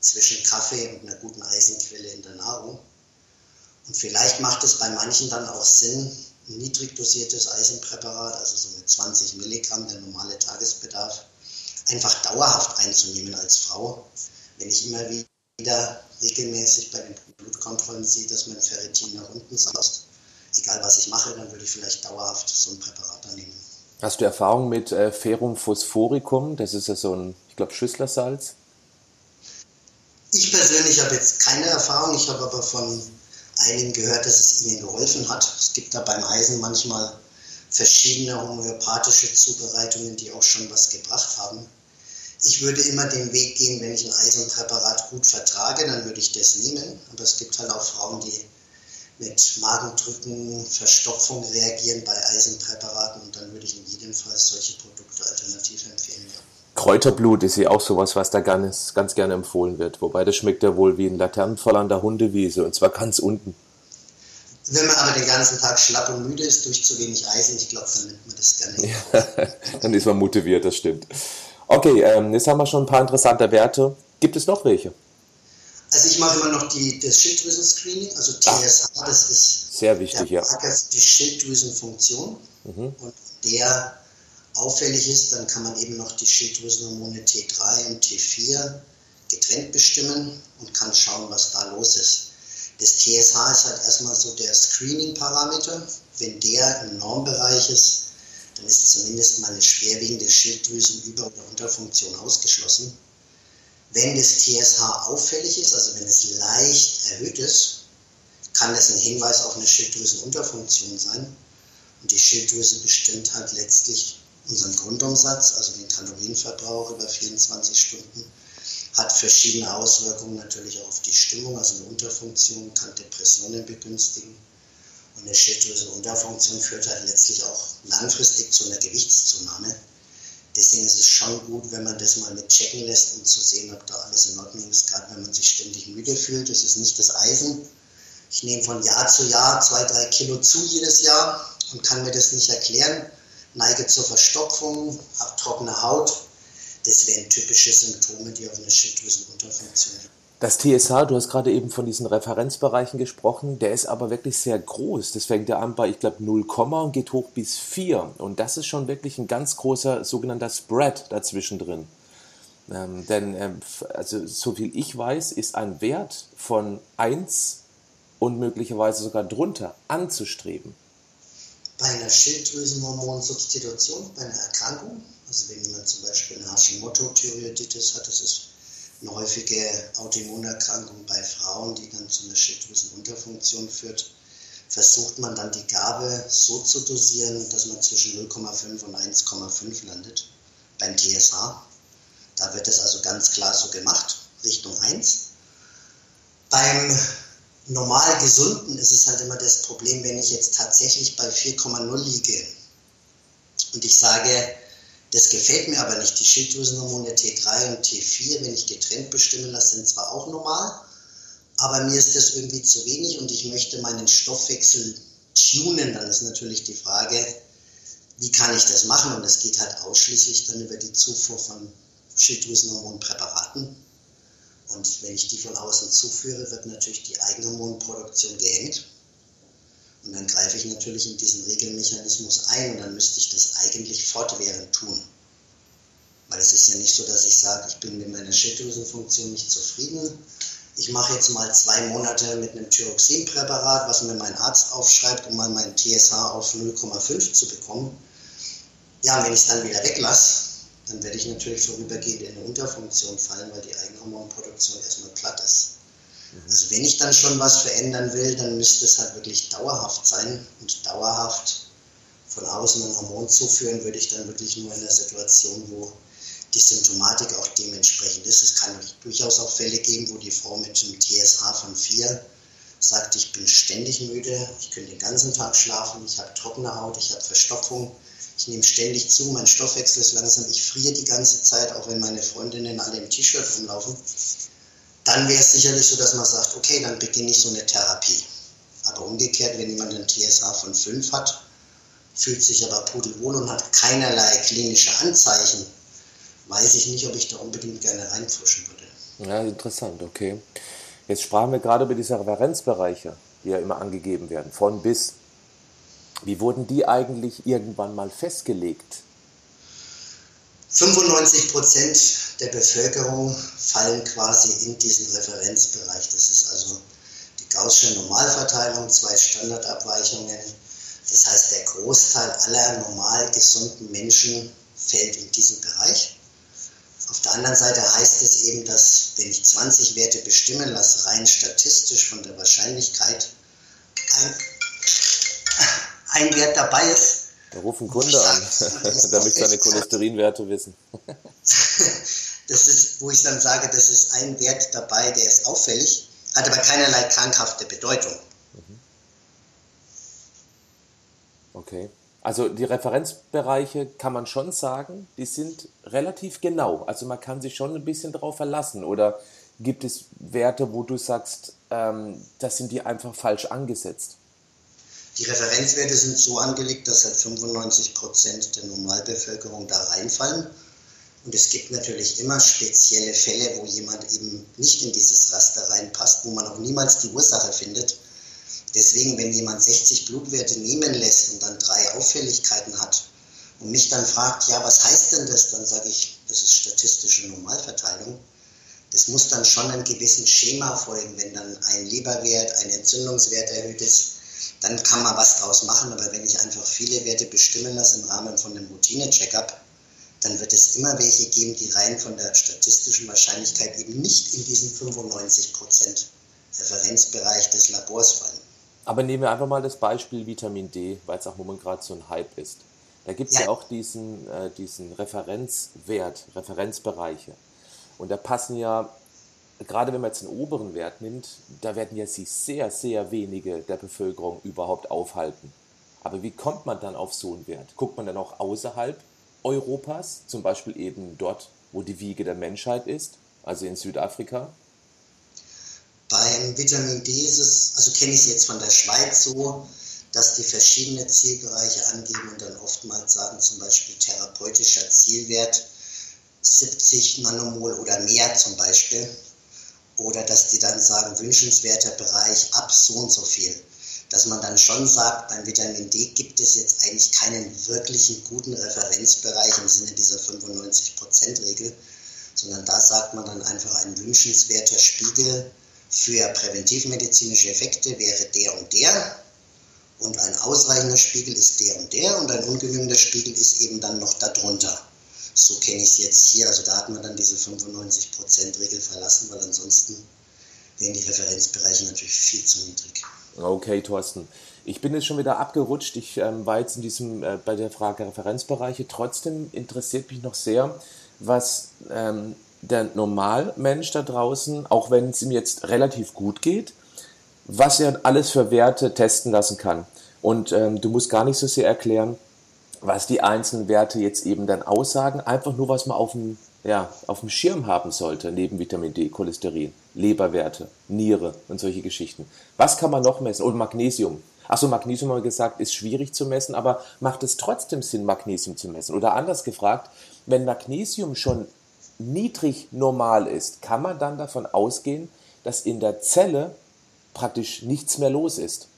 zwischen Kaffee und einer guten Eisenquelle in der Nahrung. Und vielleicht macht es bei manchen dann auch Sinn, ein niedrig dosiertes Eisenpräparat, also so mit 20 Milligramm, der normale Tagesbedarf, einfach dauerhaft einzunehmen als Frau. Wenn ich immer wieder regelmäßig bei den Blutkontrollen sehe, dass mein Ferritin nach unten saust, egal was ich mache, dann würde ich vielleicht dauerhaft so ein Präparat annehmen. Hast du Erfahrung mit äh, Ferrum phosphoricum? Das ist ja so ein, ich glaube, Schüsslersalz. Ich persönlich habe jetzt keine Erfahrung, ich habe aber von einigen gehört, dass es ihnen geholfen hat. Es gibt da beim Eisen manchmal verschiedene homöopathische Zubereitungen, die auch schon was gebracht haben. Ich würde immer den Weg gehen, wenn ich ein Eisenpräparat gut vertrage, dann würde ich das nehmen. Aber es gibt halt auch Frauen, die mit Magendrücken, Verstopfung reagieren bei Eisenpräparaten und dann würde ich in jedem Fall solche Produkte alternativ empfehlen. Ja. Kräuterblut ist ja auch sowas, was da ganz, ganz gerne empfohlen wird. Wobei das schmeckt ja wohl wie ein Laternenfall an der Hundewiese und zwar ganz unten. Wenn man aber den ganzen Tag schlapp und müde ist durch zu wenig Eisen, ich glaube, dann nimmt man das gerne. Ja, dann ist man motiviert, das stimmt. Okay, ähm, jetzt haben wir schon ein paar interessante Werte. Gibt es noch welche? Also ich mache immer noch die, das Schilddrüsen-Screening, also TSH, das ist sehr wichtig, der ja. die Schilddrüsenfunktion. Mhm. Und der auffällig ist, dann kann man eben noch die Schilddrüsenhormone T3 und T4 getrennt bestimmen und kann schauen, was da los ist. Das TSH ist halt erstmal so der Screening-Parameter. Wenn der im Normbereich ist, dann ist zumindest mal eine schwerwiegende Schilddrüsenüber- oder Unterfunktion ausgeschlossen. Wenn das TSH auffällig ist, also wenn es leicht erhöht ist, kann das ein Hinweis auf eine Schilddrüsenunterfunktion sein. Und die Schilddrüse bestimmt halt letztlich unseren Grundumsatz, also den Kalorienverbrauch über 24 Stunden, hat verschiedene Auswirkungen natürlich auch auf die Stimmung. Also eine Unterfunktion kann Depressionen begünstigen. Eine Schilddrüsenunterfunktion führt halt letztlich auch langfristig zu einer Gewichtszunahme. Deswegen ist es schon gut, wenn man das mal mit checken lässt, um zu sehen, ob da alles in Ordnung ist, gerade wenn man sich ständig müde fühlt. Das ist nicht das Eisen. Ich nehme von Jahr zu Jahr zwei, drei Kilo zu jedes Jahr und kann mir das nicht erklären neige zur Verstopfung, habe trockene Haut. Das wären typische Symptome, die auf eine Schilddrüsenunterfunktion das TSH, du hast gerade eben von diesen Referenzbereichen gesprochen, der ist aber wirklich sehr groß. Das fängt ja an bei, ich glaube, 0, und geht hoch bis 4. Und das ist schon wirklich ein ganz großer sogenannter Spread dazwischen drin. Ähm, denn, ähm, also, so viel ich weiß, ist ein Wert von 1 und möglicherweise sogar drunter anzustreben bei einer Schilddrüsenhormonsubstitution, bei einer Erkrankung, also wenn jemand zum Beispiel eine Hashimoto-Thyreoiditis hat, das ist eine häufige Autoimmunerkrankung bei Frauen, die dann zu einer Schilddrüsenunterfunktion führt, versucht man dann die Gabe so zu dosieren, dass man zwischen 0,5 und 1,5 landet beim TSH. Da wird es also ganz klar so gemacht, Richtung 1. Beim normal Gesunden ist es halt immer das Problem, wenn ich jetzt tatsächlich bei 4,0 liege und ich sage, das gefällt mir aber nicht. Die Schilddrüsenhormone T3 und T4, wenn ich getrennt bestimmen lasse, sind zwar auch normal, aber mir ist das irgendwie zu wenig und ich möchte meinen Stoffwechsel tunen. Dann ist natürlich die Frage, wie kann ich das machen? Und das geht halt ausschließlich dann über die Zufuhr von Schilddrüsenhormonpräparaten. Und wenn ich die von außen zuführe, wird natürlich die Eigenhormonproduktion gehemmt. Und dann greife ich natürlich in diesen Regelmechanismus ein und dann müsste ich das eigentlich fortwährend tun. Weil es ist ja nicht so, dass ich sage, ich bin mit meiner Schilddrüsenfunktion nicht zufrieden. Ich mache jetzt mal zwei Monate mit einem Thyroxinpräparat, was mir mein Arzt aufschreibt, um mal meinen TSH auf 0,5 zu bekommen. Ja, wenn ich es dann wieder weglasse, dann werde ich natürlich vorübergehend in eine Unterfunktion fallen, weil die Eigenhormonproduktion erstmal platt ist. Also wenn ich dann schon was verändern will, dann müsste es halt wirklich dauerhaft sein und dauerhaft von außen ein Hormon zuführen, würde ich dann wirklich nur in einer Situation, wo die Symptomatik auch dementsprechend ist. Es kann durchaus auch Fälle geben, wo die Frau mit einem TSH von 4 sagt, ich bin ständig müde, ich könnte den ganzen Tag schlafen, ich habe trockene Haut, ich habe Verstopfung, ich nehme ständig zu, mein Stoffwechsel ist langsam, ich friere die ganze Zeit, auch wenn meine Freundinnen alle im T-Shirt rumlaufen, dann wäre es sicherlich so, dass man sagt, okay, dann beginne ich so eine Therapie. Aber umgekehrt, wenn jemand einen TSH von 5 hat, fühlt sich aber pudelwohl und hat keinerlei klinische Anzeichen, weiß ich nicht, ob ich da unbedingt gerne reinpfuschen würde. Ja, interessant, okay. Jetzt sprachen wir gerade über diese Referenzbereiche, die ja immer angegeben werden, von bis. Wie wurden die eigentlich irgendwann mal festgelegt? 95 Prozent der Bevölkerung fallen quasi in diesen Referenzbereich. Das ist also die Gaußsche Normalverteilung, zwei Standardabweichungen. Das heißt, der Großteil aller normal gesunden Menschen fällt in diesen Bereich. Auf der anderen Seite heißt es eben, dass wenn ich 20 Werte bestimmen lasse, rein statistisch von der Wahrscheinlichkeit, ein, ein Wert dabei ist. Da ruft ein Kunde an, der möchte seine Cholesterinwerte wissen. das ist, wo ich dann sage, das ist ein Wert dabei, der ist auffällig, hat aber keinerlei krankhafte Bedeutung. Okay. Also die Referenzbereiche kann man schon sagen, die sind relativ genau. Also man kann sich schon ein bisschen darauf verlassen. Oder gibt es Werte, wo du sagst, ähm, das sind die einfach falsch angesetzt? Die Referenzwerte sind so angelegt, dass halt 95 Prozent der Normalbevölkerung da reinfallen. Und es gibt natürlich immer spezielle Fälle, wo jemand eben nicht in dieses Raster reinpasst, wo man auch niemals die Ursache findet. Deswegen, wenn jemand 60 Blutwerte nehmen lässt und dann drei Auffälligkeiten hat und mich dann fragt, ja, was heißt denn das? Dann sage ich, das ist statistische Normalverteilung. Das muss dann schon einem gewissen Schema folgen. Wenn dann ein Leberwert, ein Entzündungswert erhöht ist, dann kann man was draus machen. Aber wenn ich einfach viele Werte bestimmen lasse im Rahmen von einem Routine-Checkup, dann wird es immer welche geben, die rein von der statistischen Wahrscheinlichkeit eben nicht in diesen 95% Referenzbereich des Labors fallen. Aber nehmen wir einfach mal das Beispiel Vitamin D, weil es auch momentan gerade so ein Hype ist. Da gibt es ja. ja. auch diesen, äh, diesen Referenzwert, Referenzbereiche. Und da passen ja, gerade wenn man jetzt einen oberen Wert nimmt, da werden ja sich sehr, sehr wenige der Bevölkerung überhaupt aufhalten. Aber wie kommt man dann auf so einen Wert? Guckt man dann auch außerhalb Europas, zum Beispiel eben dort, wo die Wiege der Menschheit ist, also in Südafrika? Beim Vitamin D ist es, also kenne ich es jetzt von der Schweiz so, dass die verschiedene Zielbereiche angeben und dann oftmals sagen, zum Beispiel therapeutischer Zielwert 70 Nanomol oder mehr zum Beispiel. Oder dass die dann sagen, wünschenswerter Bereich ab so und so viel. Dass man dann schon sagt, beim Vitamin D gibt es jetzt eigentlich keinen wirklichen guten Referenzbereich im Sinne dieser 95%-Regel, sondern da sagt man dann einfach ein wünschenswerter Spiegel für präventivmedizinische Effekte wäre der und der und ein ausreichender Spiegel ist der und der und ein ungenügender Spiegel ist eben dann noch darunter. So kenne ich es jetzt hier. Also da hat man dann diese 95%-Regel verlassen, weil ansonsten wären die Referenzbereiche natürlich viel zu niedrig. Okay, Thorsten. Ich bin jetzt schon wieder abgerutscht. Ich ähm, war jetzt in diesem, äh, bei der Frage Referenzbereiche. Trotzdem interessiert mich noch sehr, was ähm, der Normalmensch da draußen, auch wenn es ihm jetzt relativ gut geht, was er alles für Werte testen lassen kann. Und ähm, du musst gar nicht so sehr erklären, was die einzelnen Werte jetzt eben dann aussagen, einfach nur, was man auf dem, ja, auf dem Schirm haben sollte, neben Vitamin D, Cholesterin, Leberwerte, Niere und solche Geschichten. Was kann man noch messen? Und Magnesium. Achso, Magnesium haben wir gesagt, ist schwierig zu messen, aber macht es trotzdem Sinn, Magnesium zu messen? Oder anders gefragt, wenn Magnesium schon niedrig normal ist, kann man dann davon ausgehen, dass in der Zelle praktisch nichts mehr los ist.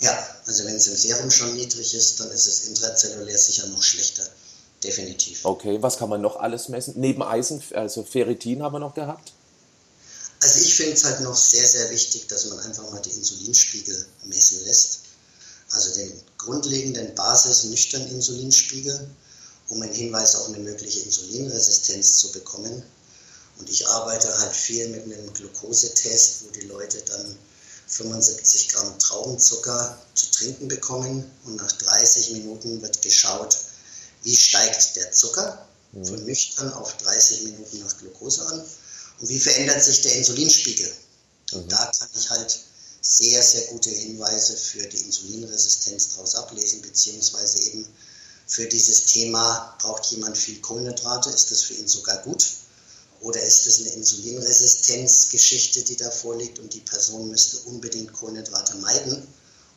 Ja, also wenn es im Serum schon niedrig ist, dann ist es intrazellulär sicher noch schlechter. Definitiv. Okay, was kann man noch alles messen? Neben Eisen, also Ferritin haben wir noch gehabt? Also ich finde es halt noch sehr, sehr wichtig, dass man einfach mal die Insulinspiegel messen lässt. Also den grundlegenden Basis-nüchternen Insulinspiegel um einen Hinweis auf eine mögliche Insulinresistenz zu bekommen. Und ich arbeite halt viel mit einem Glukosetest, wo die Leute dann 75 Gramm Traubenzucker zu trinken bekommen und nach 30 Minuten wird geschaut, wie steigt der Zucker mhm. von nüchtern auf 30 Minuten nach Glucose an und wie verändert sich der Insulinspiegel. Und mhm. da kann ich halt sehr, sehr gute Hinweise für die Insulinresistenz daraus ablesen, beziehungsweise eben für dieses Thema, braucht jemand viel Kohlenhydrate, ist das für ihn sogar gut? Oder ist es eine Insulinresistenzgeschichte, die da vorliegt und die Person müsste unbedingt Kohlenhydrate meiden,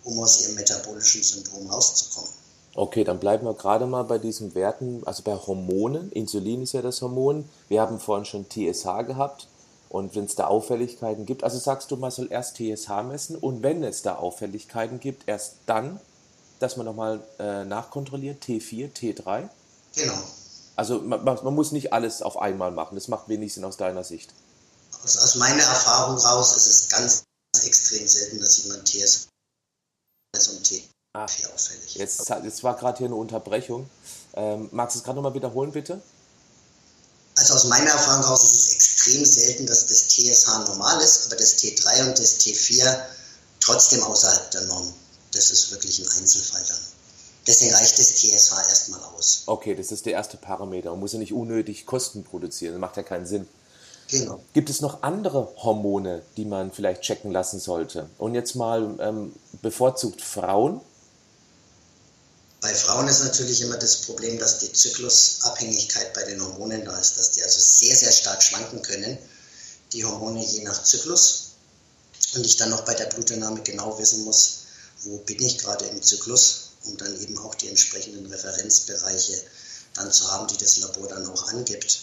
um aus ihrem metabolischen Syndrom rauszukommen? Okay, dann bleiben wir gerade mal bei diesen Werten, also bei Hormonen. Insulin ist ja das Hormon. Wir haben vorhin schon TSH gehabt. Und wenn es da Auffälligkeiten gibt, also sagst du, man soll erst TSH messen und wenn es da Auffälligkeiten gibt, erst dann, dass man nochmal äh, nachkontrolliert, T4, T3? Genau. Also man, man, muss nicht alles auf einmal machen, das macht wenig Sinn aus deiner Sicht. Aus, aus meiner Erfahrung raus ist es ganz extrem selten, dass jemand TSH und T4 ah, auffällig. Jetzt, jetzt war gerade hier eine Unterbrechung. Ähm, magst du es gerade nochmal wiederholen, bitte? Also aus meiner Erfahrung raus ist es extrem selten, dass das TSH normal ist, aber das T3 und das T4 trotzdem außerhalb der Norm. Das ist wirklich ein Einzelfall dann. Deswegen reicht das TSH erstmal aus. Okay, das ist der erste Parameter. Man muss ja nicht unnötig Kosten produzieren. Das macht ja keinen Sinn. Genau. Gibt es noch andere Hormone, die man vielleicht checken lassen sollte? Und jetzt mal ähm, bevorzugt Frauen. Bei Frauen ist natürlich immer das Problem, dass die Zyklusabhängigkeit bei den Hormonen da ist, dass die also sehr, sehr stark schwanken können, die Hormone je nach Zyklus. Und ich dann noch bei der Blutentnahme genau wissen muss, wo bin ich gerade im Zyklus um dann eben auch die entsprechenden Referenzbereiche dann zu haben, die das Labor dann auch angibt.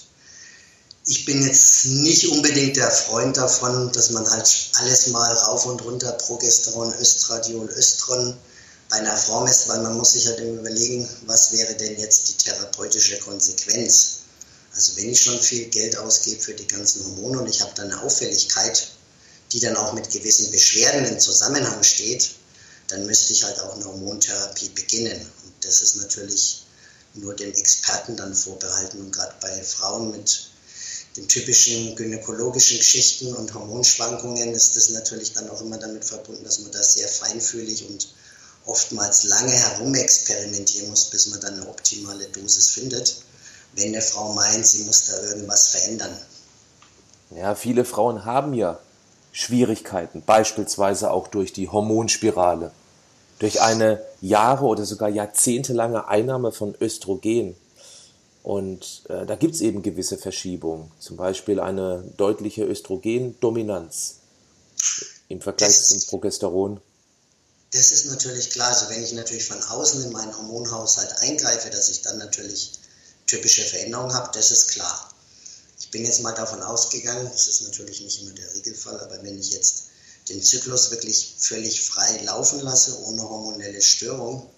Ich bin jetzt nicht unbedingt der Freund davon, dass man halt alles mal rauf und runter Progesteron, Östradiol, Östron bei einer Frau misst, weil man muss sich halt überlegen, was wäre denn jetzt die therapeutische Konsequenz. Also wenn ich schon viel Geld ausgebe für die ganzen Hormone und ich habe dann eine Auffälligkeit, die dann auch mit gewissen Beschwerden im Zusammenhang steht, dann müsste ich halt auch eine Hormontherapie beginnen. Und das ist natürlich nur dem Experten dann vorbehalten. Und gerade bei Frauen mit den typischen gynäkologischen Geschichten und Hormonschwankungen ist das natürlich dann auch immer damit verbunden, dass man da sehr feinfühlig und oftmals lange herumexperimentieren muss, bis man dann eine optimale Dosis findet, wenn eine Frau meint, sie muss da irgendwas verändern. Ja, viele Frauen haben ja Schwierigkeiten, beispielsweise auch durch die Hormonspirale, durch eine Jahre- oder sogar jahrzehntelange Einnahme von Östrogen. Und äh, da gibt es eben gewisse Verschiebungen, zum Beispiel eine deutliche Östrogendominanz im Vergleich zum Progesteron. Das ist natürlich klar. Also wenn ich natürlich von außen in meinen Hormonhaushalt eingreife, dass ich dann natürlich typische Veränderungen habe, das ist klar. Ich bin jetzt mal davon ausgegangen, das ist natürlich nicht immer der Regelfall, aber wenn ich jetzt den Zyklus wirklich völlig frei laufen lasse, ohne hormonelle Störung,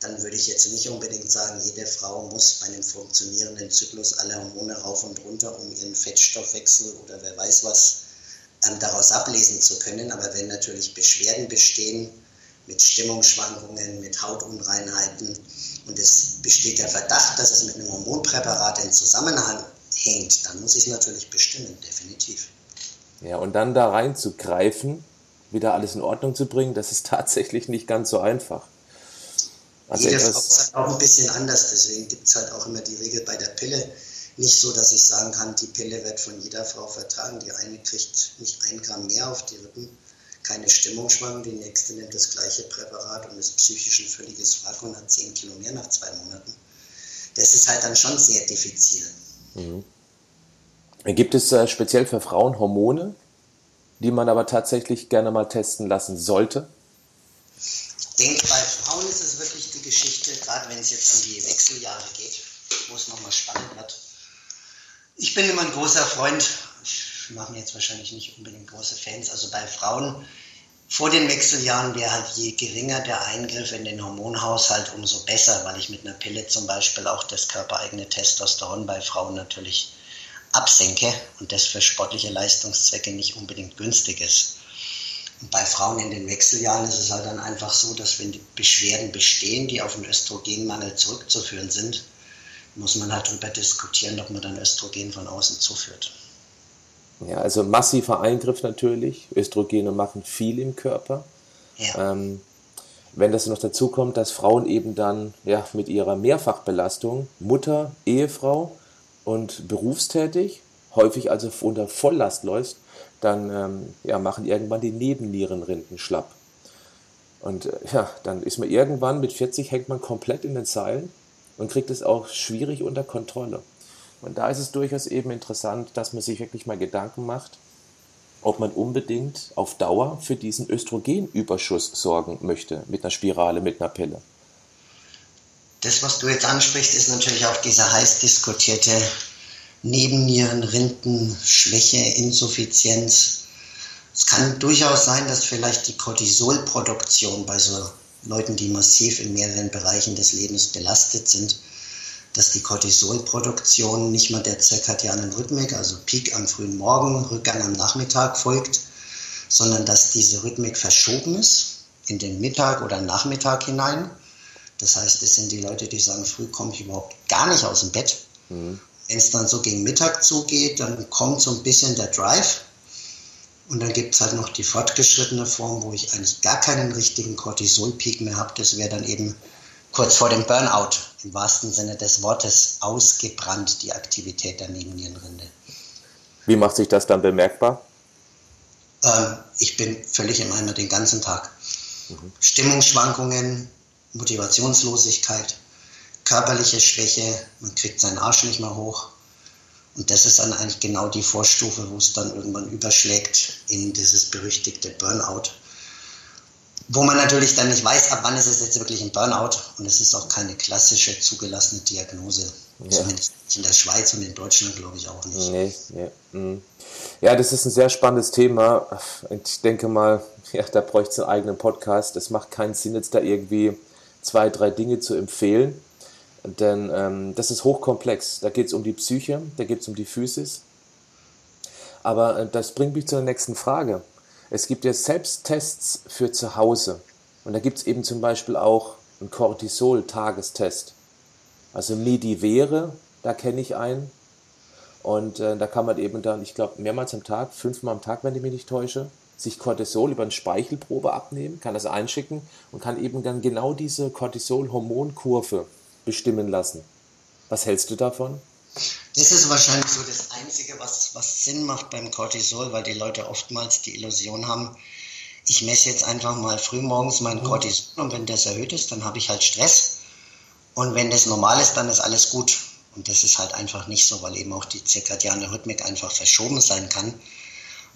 dann würde ich jetzt nicht unbedingt sagen, jede Frau muss bei einem funktionierenden Zyklus alle Hormone rauf und runter, um ihren Fettstoffwechsel oder wer weiß was ähm, daraus ablesen zu können. Aber wenn natürlich Beschwerden bestehen mit Stimmungsschwankungen, mit Hautunreinheiten und es besteht der Verdacht, dass es mit einem Hormonpräparat in Zusammenhang hängt, dann muss ich es natürlich bestimmen, definitiv. Ja, und dann da reinzugreifen, wieder alles in Ordnung zu bringen, das ist tatsächlich nicht ganz so einfach. Also Jede Frau ist halt auch ein bisschen anders, deswegen gibt es halt auch immer die Regel bei der Pille. Nicht so, dass ich sagen kann, die Pille wird von jeder Frau vertragen. Die eine kriegt nicht ein Gramm mehr auf die Rippen, keine Stimmungsschwankung, die nächste nimmt das gleiche Präparat und ist psychisch ein völliges Wrack und hat 10 Kilo mehr nach zwei Monaten. Das ist halt dann schon sehr diffizil. Mhm. Gibt es äh, speziell für Frauen Hormone, die man aber tatsächlich gerne mal testen lassen sollte? Ich denke, bei Frauen ist es wirklich die Geschichte, gerade wenn es jetzt in die Wechseljahre geht, wo es nochmal spannend wird. Ich bin immer ein großer Freund, ich mache mir jetzt wahrscheinlich nicht unbedingt große Fans, also bei Frauen vor den Wechseljahren wäre halt je geringer der Eingriff in den Hormonhaushalt, umso besser, weil ich mit einer Pille zum Beispiel auch das körpereigene Testosteron bei Frauen natürlich absenke und das für sportliche Leistungszwecke nicht unbedingt günstig ist. Und bei Frauen in den Wechseljahren ist es halt dann einfach so, dass wenn die Beschwerden bestehen, die auf einen Östrogenmangel zurückzuführen sind, muss man halt darüber diskutieren, ob man dann Östrogen von außen zuführt. Ja, also massiver Eingriff natürlich. Östrogene machen viel im Körper. Ja. Ähm, wenn das noch dazu kommt, dass Frauen eben dann ja, mit ihrer Mehrfachbelastung, Mutter, Ehefrau und berufstätig, häufig also unter Volllast läuft, dann ähm, ja, machen irgendwann die Nebennierenrinden schlapp. Und äh, ja, dann ist man irgendwann mit 40 hängt man komplett in den Seilen und kriegt es auch schwierig unter Kontrolle. Und da ist es durchaus eben interessant, dass man sich wirklich mal Gedanken macht, ob man unbedingt auf Dauer für diesen Östrogenüberschuss sorgen möchte mit einer Spirale, mit einer Pille. Das, was du jetzt ansprichst, ist natürlich auch diese heiß diskutierte Nebennieren, Rinden, Schwäche, Insuffizienz. Es kann durchaus sein, dass vielleicht die Cortisolproduktion bei so Leuten, die massiv in mehreren Bereichen des Lebens belastet sind, dass die Cortisolproduktion nicht mal der zirkadianen Rhythmik, also Peak am frühen Morgen, Rückgang am Nachmittag folgt, sondern dass diese Rhythmik verschoben ist in den Mittag oder Nachmittag hinein. Das heißt, es sind die Leute, die sagen, früh komme ich überhaupt gar nicht aus dem Bett. Mhm. Wenn es dann so gegen Mittag zugeht, dann kommt so ein bisschen der Drive. Und dann gibt es halt noch die fortgeschrittene Form, wo ich eigentlich gar keinen richtigen Cortisol-Peak mehr habe. Das wäre dann eben kurz vor dem Burnout, im wahrsten Sinne des Wortes, ausgebrannt, die Aktivität der Nebennierenrinde. Wie macht sich das dann bemerkbar? Ähm, ich bin völlig im Eimer den ganzen Tag. Mhm. Stimmungsschwankungen, Motivationslosigkeit, körperliche Schwäche, man kriegt seinen Arsch nicht mehr hoch. Und das ist dann eigentlich genau die Vorstufe, wo es dann irgendwann überschlägt in dieses berüchtigte Burnout wo man natürlich dann nicht weiß, ab wann ist es jetzt wirklich ein Burnout und es ist auch keine klassische zugelassene Diagnose. Ja. Zumindest nicht in der Schweiz und in Deutschland glaube ich auch nicht. Nee, nee. Mhm. Ja, das ist ein sehr spannendes Thema. Ich denke mal, ja, da bräuchte es einen eigenen Podcast. Es macht keinen Sinn, jetzt da irgendwie zwei, drei Dinge zu empfehlen. Denn ähm, das ist hochkomplex. Da geht es um die Psyche, da geht es um die Physis. Aber äh, das bringt mich zur nächsten Frage. Es gibt ja Selbsttests für zu Hause. Und da gibt es eben zum Beispiel auch einen Cortisol-Tagestest. Also Medivere, da kenne ich einen. Und äh, da kann man eben dann, ich glaube, mehrmals am Tag, fünfmal am Tag, wenn ich mich nicht täusche, sich Cortisol über eine Speichelprobe abnehmen, kann das einschicken und kann eben dann genau diese Cortisol-Hormonkurve bestimmen lassen. Was hältst du davon? Das ist wahrscheinlich so das Einzige, was, was Sinn macht beim Cortisol, weil die Leute oftmals die Illusion haben, ich messe jetzt einfach mal frühmorgens mein mhm. Cortisol und wenn das erhöht ist, dann habe ich halt Stress. Und wenn das normal ist, dann ist alles gut. Und das ist halt einfach nicht so, weil eben auch die zirkadiane Rhythmik einfach verschoben sein kann.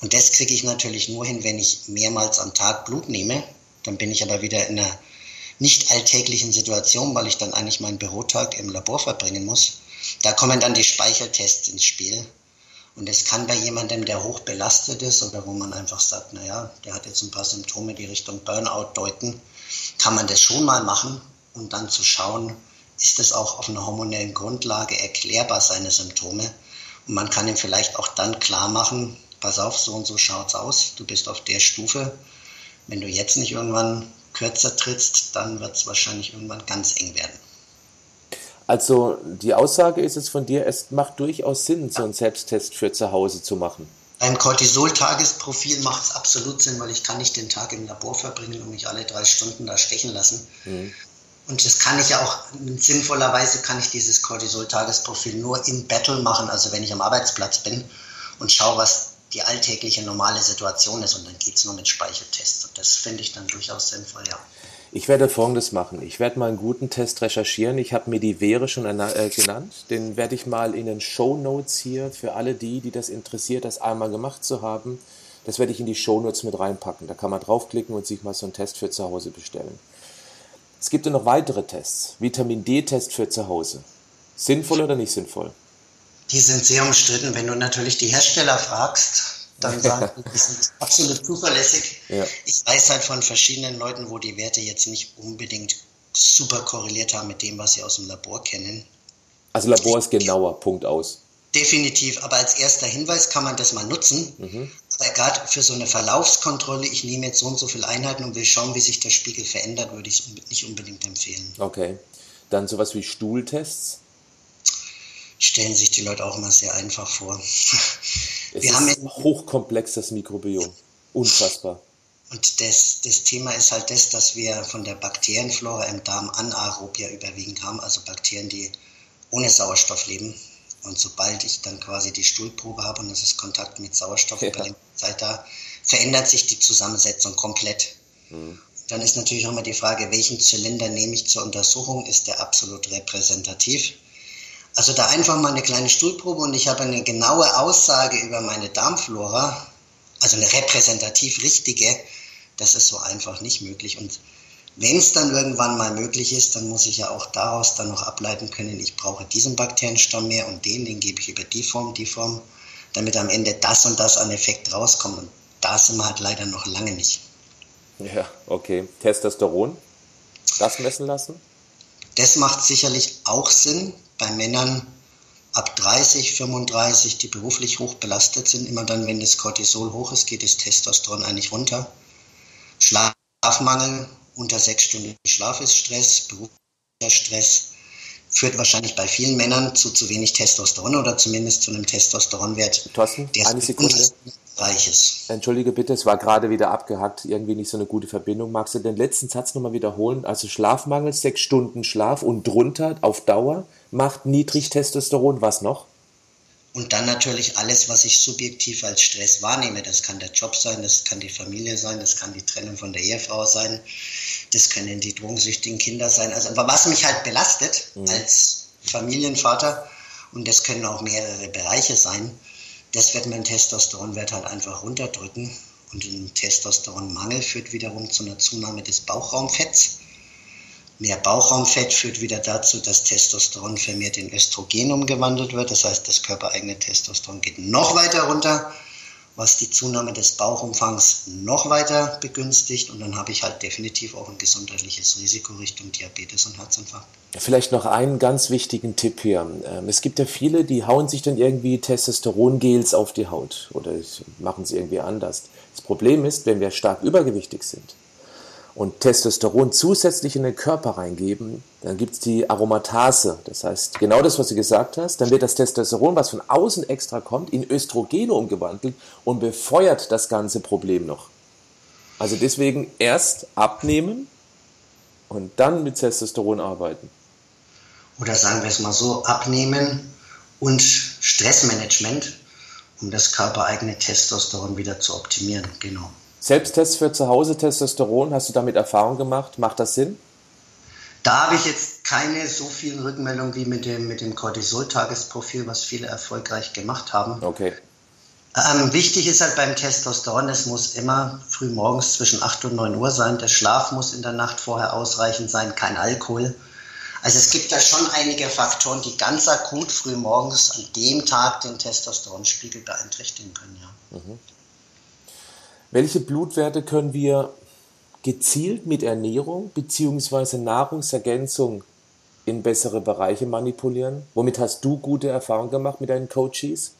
Und das kriege ich natürlich nur hin, wenn ich mehrmals am Tag Blut nehme. Dann bin ich aber wieder in einer nicht alltäglichen Situation, weil ich dann eigentlich meinen Bürotag im Labor verbringen muss. Da kommen dann die Speichertests ins Spiel. Und es kann bei jemandem, der hoch belastet ist oder wo man einfach sagt, naja, der hat jetzt ein paar Symptome, die Richtung Burnout deuten, kann man das schon mal machen und dann zu schauen, ist es auch auf einer hormonellen Grundlage erklärbar, seine Symptome. Und man kann ihm vielleicht auch dann klar machen, pass auf, so und so schaut's aus, du bist auf der Stufe. Wenn du jetzt nicht irgendwann kürzer trittst, dann wird es wahrscheinlich irgendwann ganz eng werden. Also die Aussage ist es von dir, es macht durchaus Sinn, so einen Selbsttest für zu Hause zu machen. Ein Cortisol-Tagesprofil macht es absolut Sinn, weil ich kann nicht den Tag im Labor verbringen und mich alle drei Stunden da stechen lassen. Mhm. Und das kann ich ja auch, sinnvollerweise kann ich dieses Cortisol-Tagesprofil nur im Battle machen, also wenn ich am Arbeitsplatz bin und schaue, was die alltägliche normale Situation ist und dann geht es nur mit Speicheltests. Und das finde ich dann durchaus sinnvoll, ja. Ich werde Folgendes machen. Ich werde mal einen guten Test recherchieren. Ich habe mir die Vere schon äh, genannt. Den werde ich mal in den Show Notes hier für alle die, die das interessiert, das einmal gemacht zu haben. Das werde ich in die Show Notes mit reinpacken. Da kann man draufklicken und sich mal so einen Test für zu Hause bestellen. Es gibt ja noch weitere Tests. Vitamin D-Test für zu Hause. Sinnvoll oder nicht sinnvoll? Die sind sehr umstritten. Wenn du natürlich die Hersteller fragst, dann sagen die, die sind absolut zuverlässig. Ja. Ich weiß halt von verschiedenen Leuten, wo die Werte jetzt nicht unbedingt super korreliert haben mit dem, was sie aus dem Labor kennen. Also Labor ist genauer, Punkt aus. Definitiv, aber als erster Hinweis kann man das mal nutzen. Mhm. Aber gerade für so eine Verlaufskontrolle, ich nehme jetzt so und so viele Einheiten und will schauen, wie sich der Spiegel verändert, würde ich es nicht unbedingt empfehlen. Okay. Dann sowas wie Stuhltests? Stellen sich die Leute auch mal sehr einfach vor. Es wir ist haben ein hochkomplexes Mikrobiom. Unfassbar. Und das, das Thema ist halt das, dass wir von der Bakterienflora im Darm Anaerobia überwiegend haben, also Bakterien, die ohne Sauerstoff leben. Und sobald ich dann quasi die Stuhlprobe habe und es ist Kontakt mit Sauerstoff ja. über Zeit da, verändert sich die Zusammensetzung komplett. Mhm. dann ist natürlich auch immer die Frage, welchen Zylinder nehme ich zur Untersuchung? Ist der absolut repräsentativ? Also da einfach mal eine kleine Stuhlprobe und ich habe eine genaue Aussage über meine Darmflora, also eine repräsentativ richtige, das ist so einfach nicht möglich. Und wenn es dann irgendwann mal möglich ist, dann muss ich ja auch daraus dann noch ableiten können, ich brauche diesen Bakterienstamm mehr und den, den gebe ich über die Form, die Form, damit am Ende das und das an Effekt rauskommt. Und da sind wir halt leider noch lange nicht. Ja, okay. Testosteron, das messen lassen? Das macht sicherlich auch Sinn bei Männern ab 30, 35, die beruflich hoch belastet sind. Immer dann, wenn das Cortisol hoch ist, geht das Testosteron eigentlich runter. Schlafmangel, unter sechs Stunden Schlaf ist Stress, beruflicher Stress, führt wahrscheinlich bei vielen Männern zu zu wenig Testosteron oder zumindest zu einem Testosteronwert, Thorsten, der eine Sekunde. reich ist. Entschuldige bitte, es war gerade wieder abgehackt, irgendwie nicht so eine gute Verbindung. Magst du den letzten Satz nochmal wiederholen? Also Schlafmangel, sechs Stunden Schlaf und drunter auf Dauer macht niedrig Testosteron, was noch? Und dann natürlich alles, was ich subjektiv als Stress wahrnehme. Das kann der Job sein, das kann die Familie sein, das kann die Trennung von der Ehefrau sein, das können die drogensüchtigen Kinder sein. Also, aber was mich halt belastet mhm. als Familienvater, und das können auch mehrere Bereiche sein, das wird meinen Testosteronwert halt einfach runterdrücken. Und ein Testosteronmangel führt wiederum zu einer Zunahme des Bauchraumfetts. Mehr Bauchraumfett führt wieder dazu, dass Testosteron vermehrt in Östrogen umgewandelt wird. Das heißt, das körpereigene Testosteron geht noch weiter runter, was die Zunahme des Bauchumfangs noch weiter begünstigt. Und dann habe ich halt definitiv auch ein gesundheitliches Risiko Richtung Diabetes und Herzinfarkt. Vielleicht noch einen ganz wichtigen Tipp hier. Ähm, es gibt ja viele, die hauen sich dann irgendwie Testosterongels auf die Haut oder machen es irgendwie anders. Das Problem ist, wenn wir stark übergewichtig sind, und Testosteron zusätzlich in den Körper reingeben, dann gibt es die Aromatase. Das heißt, genau das, was du gesagt hast, dann wird das Testosteron, was von außen extra kommt, in Östrogene umgewandelt und befeuert das ganze Problem noch. Also deswegen erst abnehmen und dann mit Testosteron arbeiten. Oder sagen wir es mal so, abnehmen und Stressmanagement, um das körpereigene Testosteron wieder zu optimieren. Genau. Selbsttests für zu Hause Testosteron, hast du damit Erfahrung gemacht? Macht das Sinn? Da habe ich jetzt keine so vielen Rückmeldungen wie mit dem, mit dem Cortisol-Tagesprofil, was viele erfolgreich gemacht haben. Okay. Ähm, wichtig ist halt beim Testosteron, es muss immer früh morgens zwischen 8 und 9 Uhr sein. Der Schlaf muss in der Nacht vorher ausreichend sein, kein Alkohol. Also es gibt da schon einige Faktoren, die ganz akut früh morgens an dem Tag den Testosteronspiegel beeinträchtigen können. Ja. Mhm. Welche Blutwerte können wir gezielt mit Ernährung bzw. Nahrungsergänzung in bessere Bereiche manipulieren? Womit hast du gute Erfahrungen gemacht mit deinen Coaches?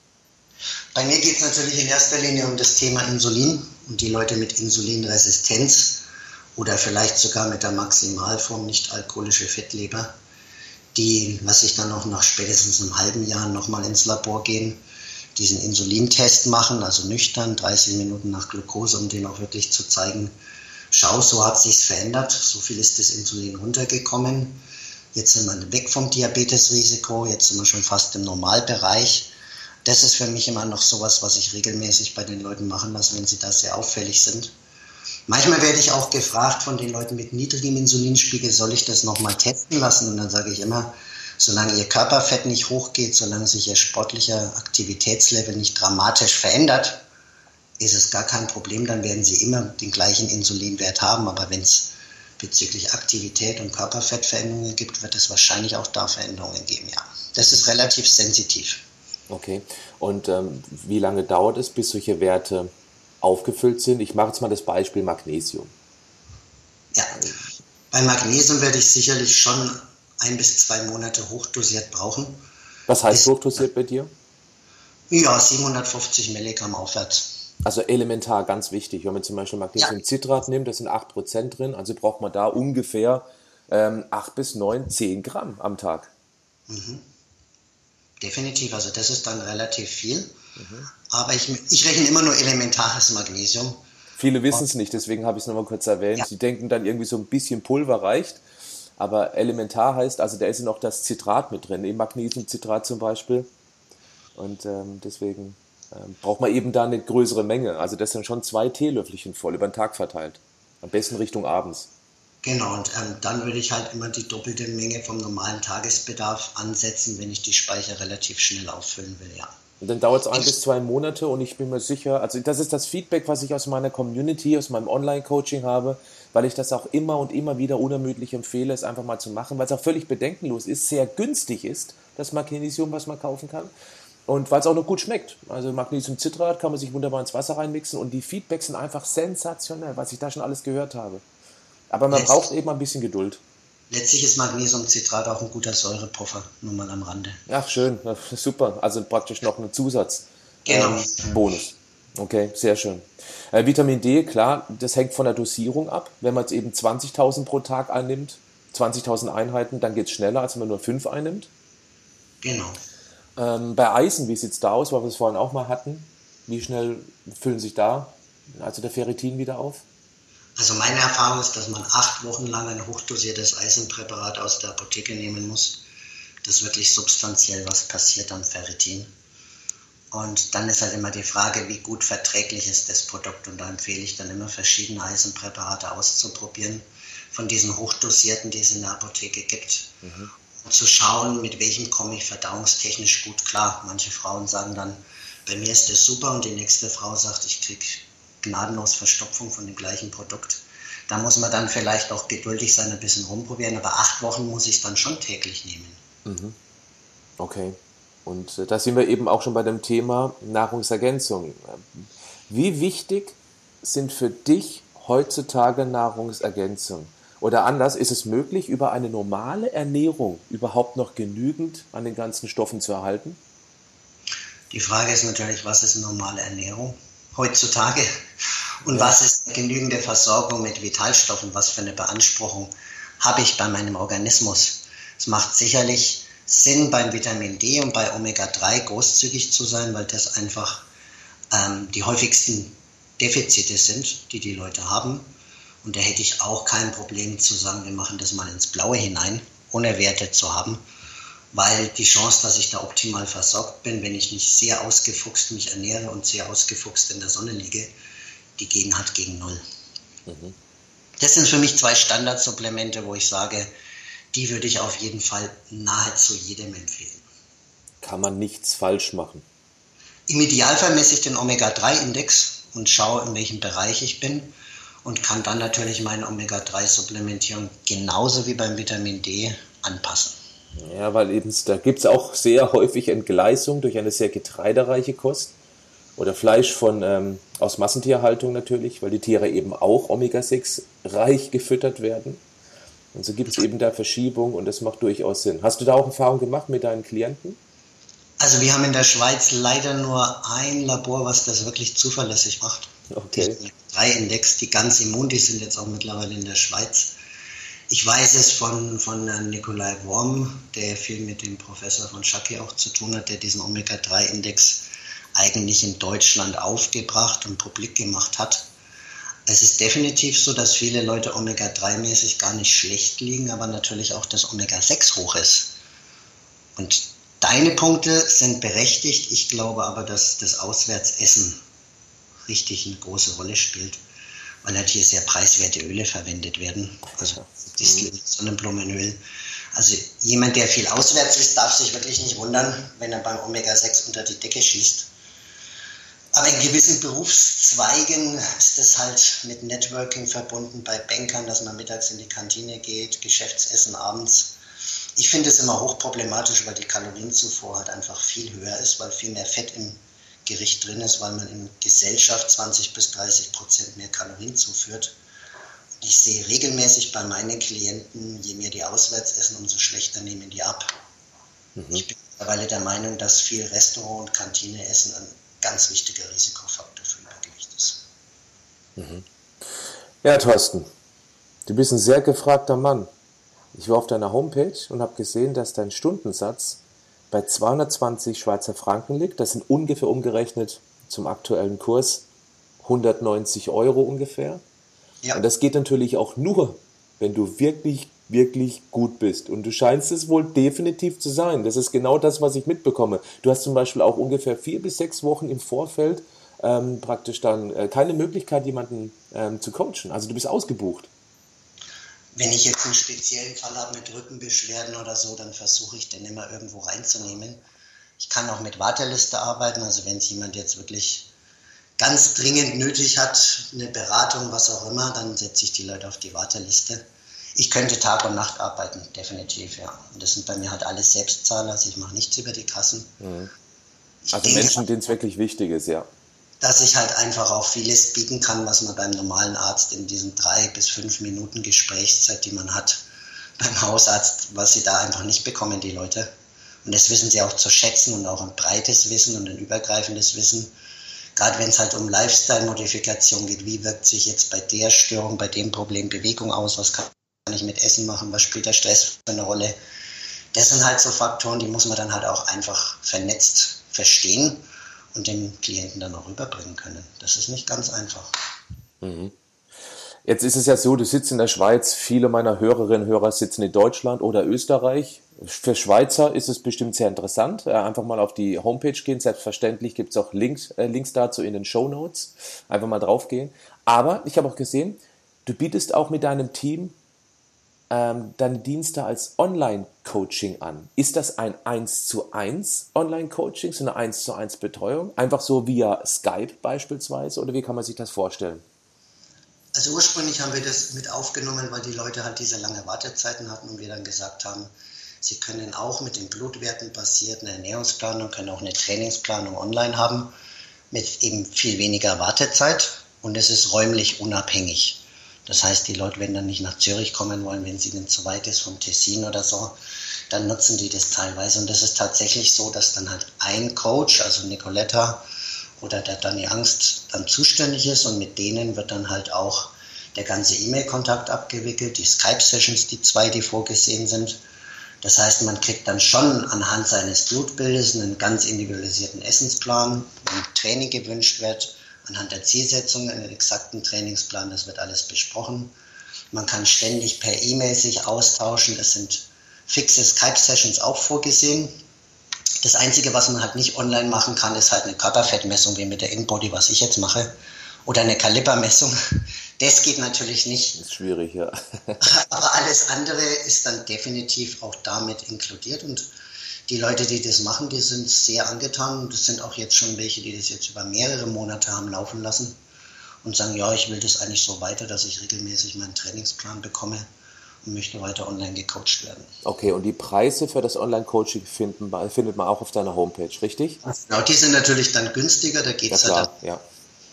Bei mir geht es natürlich in erster Linie um das Thema Insulin und die Leute mit Insulinresistenz oder vielleicht sogar mit der Maximalform nicht alkoholische Fettleber, die, was ich dann noch nach spätestens einem halben Jahr nochmal ins Labor gehen diesen Insulintest machen, also nüchtern, 30 Minuten nach Glucose, um den auch wirklich zu zeigen, schau, so hat sich's verändert, so viel ist das Insulin runtergekommen. Jetzt sind wir weg vom Diabetesrisiko, jetzt sind wir schon fast im Normalbereich. Das ist für mich immer noch sowas, was ich regelmäßig bei den Leuten machen lasse, wenn sie da sehr auffällig sind. Manchmal werde ich auch gefragt von den Leuten mit niedrigem Insulinspiegel, soll ich das nochmal testen lassen? Und dann sage ich immer, solange ihr Körperfett nicht hochgeht, solange sich ihr sportlicher Aktivitätslevel nicht dramatisch verändert, ist es gar kein Problem, dann werden sie immer den gleichen Insulinwert haben. Aber wenn es bezüglich Aktivität und Körperfettveränderungen gibt, wird es wahrscheinlich auch da Veränderungen geben, ja. Das ist relativ sensitiv. Okay. Und ähm, wie lange dauert es, bis solche Werte aufgefüllt sind? Ich mache jetzt mal das Beispiel Magnesium. Ja, bei Magnesium werde ich sicherlich schon ein bis zwei Monate hochdosiert brauchen. Was heißt hochdosiert bei dir? Ja, 750 Milligramm aufwärts. Also elementar, ganz wichtig. Wenn man zum Beispiel Magnesiumcitrat ja. nimmt, da sind 8% drin, also braucht man da ungefähr ähm, 8 bis 9, 10 Gramm am Tag. Mhm. Definitiv, also das ist dann relativ viel. Mhm. Aber ich, ich rechne immer nur elementares Magnesium. Viele wissen es nicht, deswegen habe ich es nochmal kurz erwähnt. Ja. Sie denken dann irgendwie so ein bisschen Pulver reicht. Aber elementar heißt, also da ist noch das Zitrat mit drin, im Magnesiumcitrat zum Beispiel. Und ähm, deswegen ähm, braucht man eben da eine größere Menge. Also das sind schon zwei Teelöffelchen voll über den Tag verteilt. Am besten Richtung abends. Genau, und ähm, dann würde ich halt immer die doppelte Menge vom normalen Tagesbedarf ansetzen, wenn ich die Speicher relativ schnell auffüllen will, ja. Und dann dauert es ein bis zwei Monate und ich bin mir sicher, also das ist das Feedback, was ich aus meiner Community, aus meinem Online-Coaching habe, weil ich das auch immer und immer wieder unermüdlich empfehle, es einfach mal zu machen, weil es auch völlig bedenkenlos ist, sehr günstig ist, das Magnesium, was man kaufen kann. Und weil es auch noch gut schmeckt. Also Magnesiumcitrat kann man sich wunderbar ins Wasser reinmixen und die Feedbacks sind einfach sensationell, was ich da schon alles gehört habe. Aber man Letztlich, braucht eben ein bisschen Geduld. Letztlich ist Magnesiumcitrat auch ein guter Säurepuffer, nur mal am Rande. Ach, schön, super. Also praktisch noch ein Zusatz. Genau. Ähm, Bonus. Okay, sehr schön. Äh, Vitamin D, klar, das hängt von der Dosierung ab. Wenn man jetzt eben 20.000 pro Tag einnimmt, 20.000 Einheiten, dann geht es schneller, als wenn man nur 5 einnimmt. Genau. Ähm, bei Eisen, wie sieht es da aus, weil wir es vorhin auch mal hatten? Wie schnell füllen sich da also der Ferritin wieder auf? Also meine Erfahrung ist, dass man acht Wochen lang ein hochdosiertes Eisenpräparat aus der Apotheke nehmen muss, dass wirklich substanziell was passiert am Ferritin. Und dann ist halt immer die Frage, wie gut verträglich ist das Produkt. Und da empfehle ich dann immer verschiedene Eisenpräparate auszuprobieren, von diesen hochdosierten, die es in der Apotheke gibt. Mhm. Und zu schauen, mit welchem komme ich verdauungstechnisch gut klar. Manche Frauen sagen dann, bei mir ist das super und die nächste Frau sagt, ich kriege gnadenlos Verstopfung von dem gleichen Produkt. Da muss man dann vielleicht auch geduldig sein, ein bisschen rumprobieren, aber acht Wochen muss ich es dann schon täglich nehmen. Mhm. Okay. Und äh, da sind wir eben auch schon bei dem Thema Nahrungsergänzung. Wie wichtig sind für dich heutzutage Nahrungsergänzungen? Oder anders, ist es möglich, über eine normale Ernährung überhaupt noch genügend an den ganzen Stoffen zu erhalten? Die Frage ist natürlich, was ist normale Ernährung? heutzutage? Und was ist genügende Versorgung mit Vitalstoffen? Was für eine Beanspruchung habe ich bei meinem Organismus? Es macht sicherlich Sinn, beim Vitamin D und bei Omega-3 großzügig zu sein, weil das einfach ähm, die häufigsten Defizite sind, die die Leute haben. Und da hätte ich auch kein Problem zu sagen, wir machen das mal ins Blaue hinein, ohne Werte zu haben weil die Chance, dass ich da optimal versorgt bin, wenn ich nicht sehr ausgefuchst mich ernähre und sehr ausgefuchst in der Sonne liege, die gehen hat gegen null. Mhm. Das sind für mich zwei Standardsupplemente, wo ich sage, die würde ich auf jeden Fall nahezu jedem empfehlen. Kann man nichts falsch machen? Im Idealfall messe ich den Omega-3-Index und schaue, in welchem Bereich ich bin und kann dann natürlich meine Omega-3-Supplementierung genauso wie beim Vitamin D anpassen. Ja, weil eben da gibt es auch sehr häufig Entgleisung durch eine sehr getreidereiche Kost oder Fleisch von ähm, aus Massentierhaltung natürlich, weil die Tiere eben auch Omega-6 reich gefüttert werden. Und so gibt es eben da Verschiebung und das macht durchaus Sinn. Hast du da auch Erfahrung gemacht mit deinen Klienten? Also wir haben in der Schweiz leider nur ein Labor, was das wirklich zuverlässig macht. Okay. Drei Index, die ganz immun, die sind jetzt auch mittlerweile in der Schweiz. Ich weiß es von, von Nikolai Worm, der viel mit dem Professor von Schacke auch zu tun hat, der diesen Omega-3-Index eigentlich in Deutschland aufgebracht und publik gemacht hat. Es ist definitiv so, dass viele Leute Omega-3-mäßig gar nicht schlecht liegen, aber natürlich auch das Omega-6 hoch ist. Und deine Punkte sind berechtigt. Ich glaube aber, dass das Auswärtsessen richtig eine große Rolle spielt, weil halt hier sehr preiswerte Öle verwendet werden. Also Disteln, Sonnenblumenöl. Also jemand, der viel auswärts ist, darf sich wirklich nicht wundern, wenn er beim Omega-6 unter die Decke schießt. Aber in gewissen Berufszweigen ist das halt mit Networking verbunden, bei Bankern, dass man mittags in die Kantine geht, Geschäftsessen abends. Ich finde es immer hochproblematisch, weil die Kalorienzufuhr halt einfach viel höher ist, weil viel mehr Fett im Gericht drin ist, weil man in Gesellschaft 20 bis 30 Prozent mehr Kalorien zuführt ich sehe regelmäßig bei meinen Klienten, je mehr die auswärts essen, umso schlechter nehmen die ab. Mhm. Ich bin mittlerweile der Meinung, dass viel Restaurant- und Kantine-Essen ein ganz wichtiger Risikofaktor für Übergewicht ist. Mhm. Ja, Thorsten, du bist ein sehr gefragter Mann. Ich war auf deiner Homepage und habe gesehen, dass dein Stundensatz bei 220 Schweizer Franken liegt. Das sind ungefähr umgerechnet zum aktuellen Kurs 190 Euro ungefähr. Ja. Und das geht natürlich auch nur, wenn du wirklich, wirklich gut bist. Und du scheinst es wohl definitiv zu sein. Das ist genau das, was ich mitbekomme. Du hast zum Beispiel auch ungefähr vier bis sechs Wochen im Vorfeld ähm, praktisch dann äh, keine Möglichkeit, jemanden ähm, zu coachen. Also du bist ausgebucht. Wenn ich jetzt einen speziellen Fall habe mit Rückenbeschwerden oder so, dann versuche ich den immer irgendwo reinzunehmen. Ich kann auch mit Warteliste arbeiten, also wenn es jemand jetzt wirklich ganz dringend nötig hat, eine Beratung, was auch immer, dann setze ich die Leute auf die Warteliste. Ich könnte Tag und Nacht arbeiten, definitiv, ja. Und das sind bei mir halt alles Selbstzahler, also ich mache nichts über die Kassen. Mhm. Also Menschen, denen es wirklich wichtig ist, ja. Dass ich halt einfach auch vieles bieten kann, was man beim normalen Arzt in diesen drei bis fünf Minuten Gesprächszeit, die man hat, beim Hausarzt, was sie da einfach nicht bekommen, die Leute. Und das wissen sie auch zu schätzen und auch ein breites Wissen und ein übergreifendes Wissen gerade wenn es halt um Lifestyle-Modifikation geht, wie wirkt sich jetzt bei der Störung, bei dem Problem Bewegung aus, was kann ich mit Essen machen, was spielt der Stress für eine Rolle. Das sind halt so Faktoren, die muss man dann halt auch einfach vernetzt verstehen und dem Klienten dann auch rüberbringen können. Das ist nicht ganz einfach. Mhm. Jetzt ist es ja so, du sitzt in der Schweiz, viele meiner Hörerinnen und Hörer sitzen in Deutschland oder Österreich. Für Schweizer ist es bestimmt sehr interessant. Einfach mal auf die Homepage gehen. Selbstverständlich gibt es auch Links, äh, Links dazu in den Show Notes. Einfach mal drauf gehen. Aber ich habe auch gesehen, du bietest auch mit deinem Team ähm, deine Dienste als Online-Coaching an. Ist das ein 1 zu 1 Online-Coaching, so eine 1 zu 1 Betreuung? Einfach so via Skype beispielsweise? Oder wie kann man sich das vorstellen? Also ursprünglich haben wir das mit aufgenommen, weil die Leute halt diese lange Wartezeiten hatten und wir dann gesagt haben, sie können auch mit den Blutwerten basiert eine Ernährungsplanung, können auch eine Trainingsplanung online haben mit eben viel weniger Wartezeit und es ist räumlich unabhängig. Das heißt, die Leute, wenn dann nicht nach Zürich kommen wollen, wenn es ihnen zu weit ist vom Tessin oder so, dann nutzen die das teilweise. Und das ist tatsächlich so, dass dann halt ein Coach, also Nicoletta, oder der Danny Angst dann zuständig ist und mit denen wird dann halt auch der ganze E-Mail-Kontakt abgewickelt, die Skype-Sessions, die zwei, die vorgesehen sind. Das heißt, man kriegt dann schon anhand seines Blutbildes einen ganz individualisierten Essensplan, wenn Training gewünscht wird, anhand der Zielsetzung einen exakten Trainingsplan, das wird alles besprochen. Man kann ständig per E-Mail sich austauschen, es sind fixe Skype-Sessions auch vorgesehen, das Einzige, was man halt nicht online machen kann, ist halt eine Körperfettmessung, wie mit der InBody, was ich jetzt mache. Oder eine Kalibermessung. Das geht natürlich nicht. Das ist schwierig, ja. Aber alles andere ist dann definitiv auch damit inkludiert. Und die Leute, die das machen, die sind sehr angetan. Und das sind auch jetzt schon welche, die das jetzt über mehrere Monate haben laufen lassen und sagen, ja, ich will das eigentlich so weiter, dass ich regelmäßig meinen Trainingsplan bekomme und möchte weiter online gecoacht werden. Okay, und die Preise für das Online-Coaching findet man auch auf deiner Homepage, richtig? Genau, die sind natürlich dann günstiger. Da geht es ja, halt ja.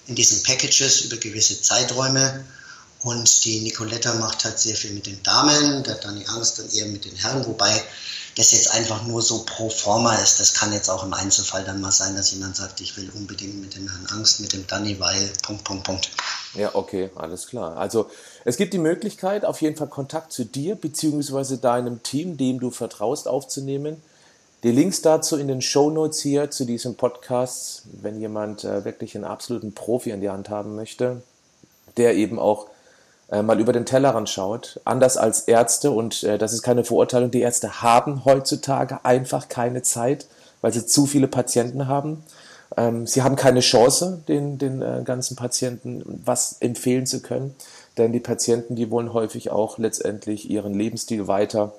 in diesen Packages über gewisse Zeiträume. Und die Nicoletta macht halt sehr viel mit den Damen, der Dani Angst dann eher mit den Herren, wobei das jetzt einfach nur so pro forma ist. Das kann jetzt auch im Einzelfall dann mal sein, dass jemand sagt, ich will unbedingt mit dem Herrn Angst, mit dem Danny, weil Punkt, Punkt, Punkt. Ja, okay, alles klar. Also es gibt die Möglichkeit, auf jeden Fall Kontakt zu dir bzw. deinem Team, dem du vertraust, aufzunehmen. Die Links dazu in den Show Notes hier zu diesem Podcast, wenn jemand äh, wirklich einen absoluten Profi in die Hand haben möchte, der eben auch äh, mal über den Tellerrand schaut, anders als Ärzte und äh, das ist keine Verurteilung, die Ärzte haben heutzutage einfach keine Zeit, weil sie zu viele Patienten haben. Ähm, sie haben keine Chance, den, den äh, ganzen Patienten was empfehlen zu können, denn die Patienten, die wollen häufig auch letztendlich ihren Lebensstil weiter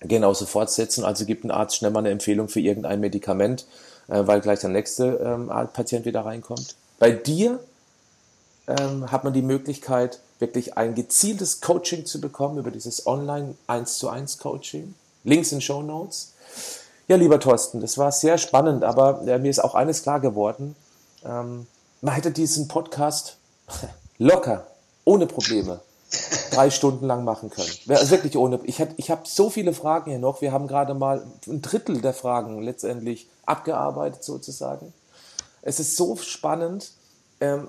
genauso fortsetzen. Also gibt ein Arzt schnell mal eine Empfehlung für irgendein Medikament, äh, weil gleich der nächste ähm, Patient wieder reinkommt. Bei dir ähm, hat man die Möglichkeit, wirklich ein gezieltes Coaching zu bekommen über dieses Online 1 zu 1 Coaching. Links in Show Notes. Ja, lieber Thorsten, das war sehr spannend, aber äh, mir ist auch eines klar geworden. Ähm, man hätte diesen Podcast locker, ohne Probleme, drei Stunden lang machen können. Also wirklich ohne. Ich, ich habe so viele Fragen hier noch. Wir haben gerade mal ein Drittel der Fragen letztendlich abgearbeitet, sozusagen. Es ist so spannend. Ähm,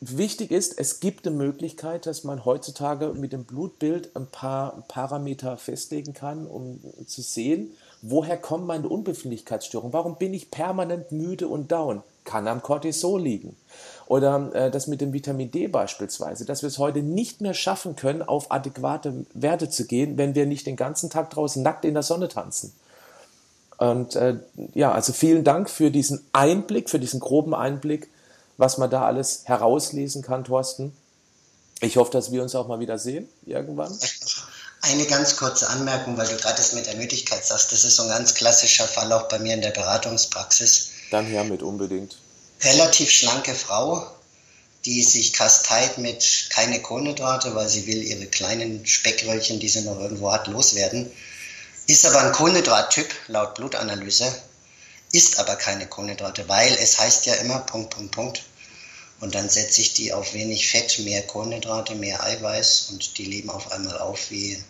wichtig ist, es gibt eine Möglichkeit, dass man heutzutage mit dem Blutbild ein paar Parameter festlegen kann, um zu sehen, woher kommt meine Unbefindlichkeitsstörung? Warum bin ich permanent müde und down? Kann am Cortisol liegen. Oder äh, das mit dem Vitamin D beispielsweise, dass wir es heute nicht mehr schaffen können, auf adäquate Werte zu gehen, wenn wir nicht den ganzen Tag draußen nackt in der Sonne tanzen. Und äh, ja, also vielen Dank für diesen Einblick, für diesen groben Einblick was man da alles herauslesen kann, Thorsten. Ich hoffe, dass wir uns auch mal wieder sehen, irgendwann. Eine ganz kurze Anmerkung, weil du gerade das mit der Müdigkeit sagst. Das ist so ein ganz klassischer Fall auch bei mir in der Beratungspraxis. Dann hiermit unbedingt. Relativ schlanke Frau, die sich kasteit mit keine Kohlenhydrate, weil sie will ihre kleinen Speckröllchen, die sie noch irgendwo hat, loswerden. Ist aber ein Kohlenhydrattyp laut Blutanalyse, isst aber keine Kohlenhydrate, weil es heißt ja immer Punkt, Punkt, Punkt. Und dann setze ich die auf wenig Fett, mehr Kohlenhydrate, mehr Eiweiß und die leben auf einmal auf wie,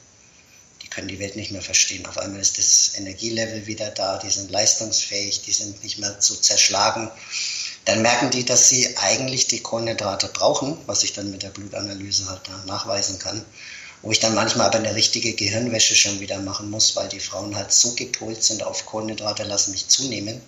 die können die Welt nicht mehr verstehen. Auf einmal ist das Energielevel wieder da, die sind leistungsfähig, die sind nicht mehr so zerschlagen dann merken die, dass sie eigentlich die Kohlenhydrate brauchen, was ich dann mit der Blutanalyse halt nachweisen kann. Wo ich dann manchmal aber eine richtige Gehirnwäsche schon wieder machen muss, weil die Frauen halt so gepolt sind auf Kohlenhydrate, lassen mich zunehmen,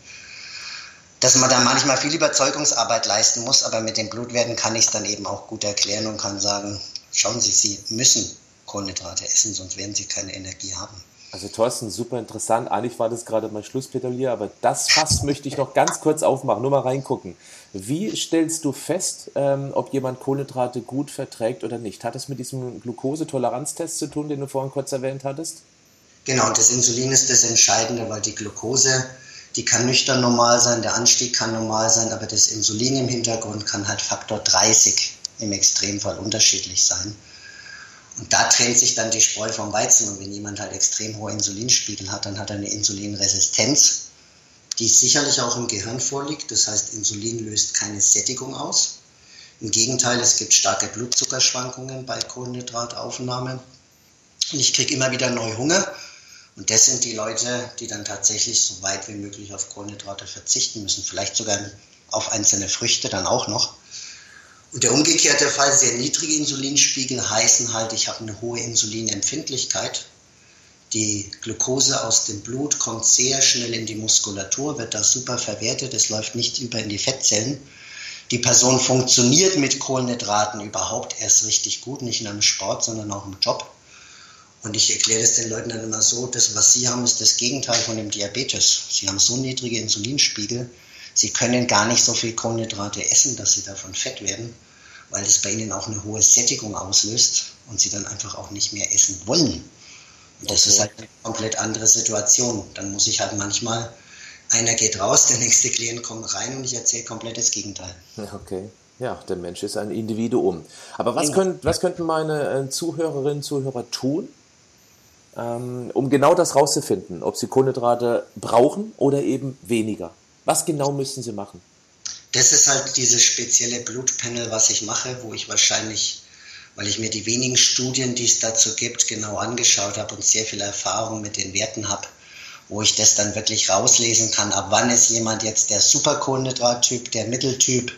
dass man da manchmal viel Überzeugungsarbeit leisten muss, aber mit den Blutwerten kann ich es dann eben auch gut erklären und kann sagen, schauen Sie, Sie müssen Kohlenhydrate essen, sonst werden Sie keine Energie haben. Also Thorsten, super interessant. Eigentlich war das gerade mein Schlusspedalier, aber das Fass möchte ich noch ganz kurz aufmachen, nur mal reingucken. Wie stellst du fest, ähm, ob jemand Kohlenhydrate gut verträgt oder nicht? Hat das mit diesem Glukosetoleranztest zu tun, den du vorhin kurz erwähnt hattest? Genau, das Insulin ist das Entscheidende, weil die Glucose, die kann nüchtern normal sein, der Anstieg kann normal sein, aber das Insulin im Hintergrund kann halt Faktor 30 im Extremfall unterschiedlich sein. Und da trennt sich dann die Spreu vom Weizen. Und wenn jemand halt extrem hohe Insulinspiegel hat, dann hat er eine Insulinresistenz, die sicherlich auch im Gehirn vorliegt. Das heißt, Insulin löst keine Sättigung aus. Im Gegenteil, es gibt starke Blutzuckerschwankungen bei Kohlenhydrataufnahme. Und ich kriege immer wieder neu Hunger. Und das sind die Leute, die dann tatsächlich so weit wie möglich auf Kohlenhydrate verzichten müssen. Vielleicht sogar auf einzelne Früchte dann auch noch. Und der umgekehrte Fall, sehr niedrige Insulinspiegel heißen halt, ich habe eine hohe Insulinempfindlichkeit. Die Glucose aus dem Blut kommt sehr schnell in die Muskulatur, wird da super verwertet, es läuft nicht über in die Fettzellen. Die Person funktioniert mit Kohlenhydraten überhaupt erst richtig gut, nicht in einem Sport, sondern auch im Job. Und ich erkläre das den Leuten dann immer so, das, was sie haben, ist das Gegenteil von dem Diabetes. Sie haben so niedrige Insulinspiegel, Sie können gar nicht so viel Kohlenhydrate essen, dass sie davon fett werden, weil das bei ihnen auch eine hohe Sättigung auslöst und sie dann einfach auch nicht mehr essen wollen. Und das okay. ist halt eine komplett andere Situation. Dann muss ich halt manchmal, einer geht raus, der nächste Klient kommt rein und ich erzähle komplett das Gegenteil. Okay. Ja, der Mensch ist ein Individuum. Aber was, könnt, was könnten meine äh, Zuhörerinnen und Zuhörer tun, ähm, um genau das rauszufinden, ob sie Kohlenhydrate brauchen oder eben weniger? Was genau müssen Sie machen? Das ist halt dieses spezielle Blutpanel, was ich mache, wo ich wahrscheinlich, weil ich mir die wenigen Studien, die es dazu gibt, genau angeschaut habe und sehr viel Erfahrung mit den Werten habe, wo ich das dann wirklich rauslesen kann, ab wann ist jemand jetzt der Superkohlenhydrattyp, der Mitteltyp,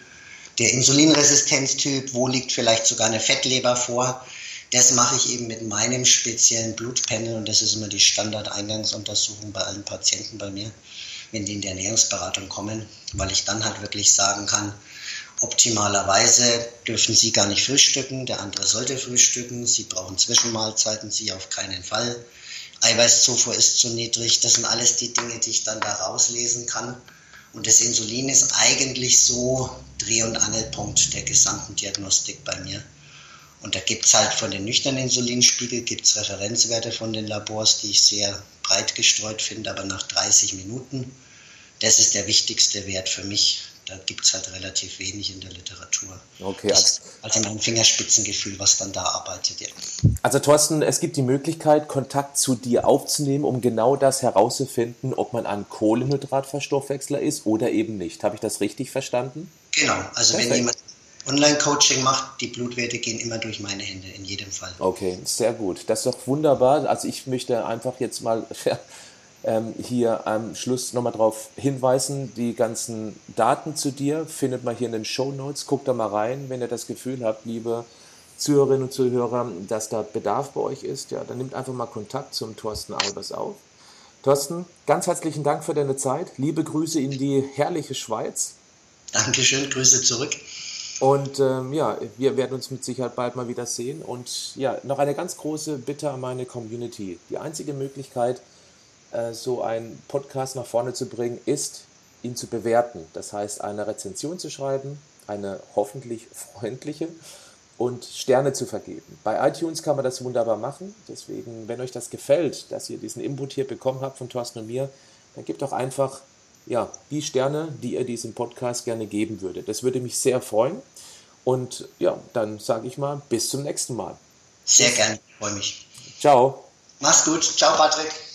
der Insulinresistenztyp, wo liegt vielleicht sogar eine Fettleber vor. Das mache ich eben mit meinem speziellen Blutpanel und das ist immer die Standardeingangsuntersuchung bei allen Patienten bei mir wenn die in die Ernährungsberatung kommen, weil ich dann halt wirklich sagen kann, optimalerweise dürfen sie gar nicht frühstücken, der andere sollte frühstücken, sie brauchen Zwischenmahlzeiten, sie auf keinen Fall. Eiweißzufuhr ist zu niedrig, das sind alles die Dinge, die ich dann da rauslesen kann. Und das Insulin ist eigentlich so Dreh- und Angelpunkt der gesamten Diagnostik bei mir. Und da gibt es halt von den nüchternen Insulinspiegel gibt's Referenzwerte von den Labors, die ich sehr breit gestreut finde, aber nach 30 Minuten. Das ist der wichtigste Wert für mich. Da gibt es halt relativ wenig in der Literatur. Okay. Das also mein Fingerspitzengefühl, was dann da arbeitet. Ja. Also Thorsten, es gibt die Möglichkeit, Kontakt zu dir aufzunehmen, um genau das herauszufinden, ob man ein Kohlenhydratverstoffwechsler ist oder eben nicht. Habe ich das richtig verstanden? Genau. Also Perfekt. wenn jemand Online-Coaching macht, die Blutwerte gehen immer durch meine Hände, in jedem Fall. Okay, sehr gut. Das ist doch wunderbar. Also ich möchte einfach jetzt mal ähm, hier am Schluss nochmal darauf hinweisen, die ganzen Daten zu dir findet man hier in den Show Notes. Guckt da mal rein, wenn ihr das Gefühl habt, liebe Zuhörerinnen und Zuhörer, dass da Bedarf bei euch ist. Ja, dann nehmt einfach mal Kontakt zum Thorsten Albers auf. Thorsten, ganz herzlichen Dank für deine Zeit. Liebe Grüße in die herrliche Schweiz. Dankeschön, Grüße zurück. Und ähm, ja, wir werden uns mit Sicherheit bald mal wieder sehen. Und ja, noch eine ganz große Bitte an meine Community. Die einzige Möglichkeit, äh, so einen Podcast nach vorne zu bringen, ist, ihn zu bewerten. Das heißt, eine Rezension zu schreiben, eine hoffentlich freundliche und Sterne zu vergeben. Bei iTunes kann man das wunderbar machen. Deswegen, wenn euch das gefällt, dass ihr diesen Input hier bekommen habt von Thorsten und mir, dann gebt doch einfach ja, die Sterne, die ihr diesem Podcast gerne geben würdet. Das würde mich sehr freuen. Und ja, dann sage ich mal, bis zum nächsten Mal. Sehr gerne, freue mich. Ciao. Mach's gut. Ciao, Patrick.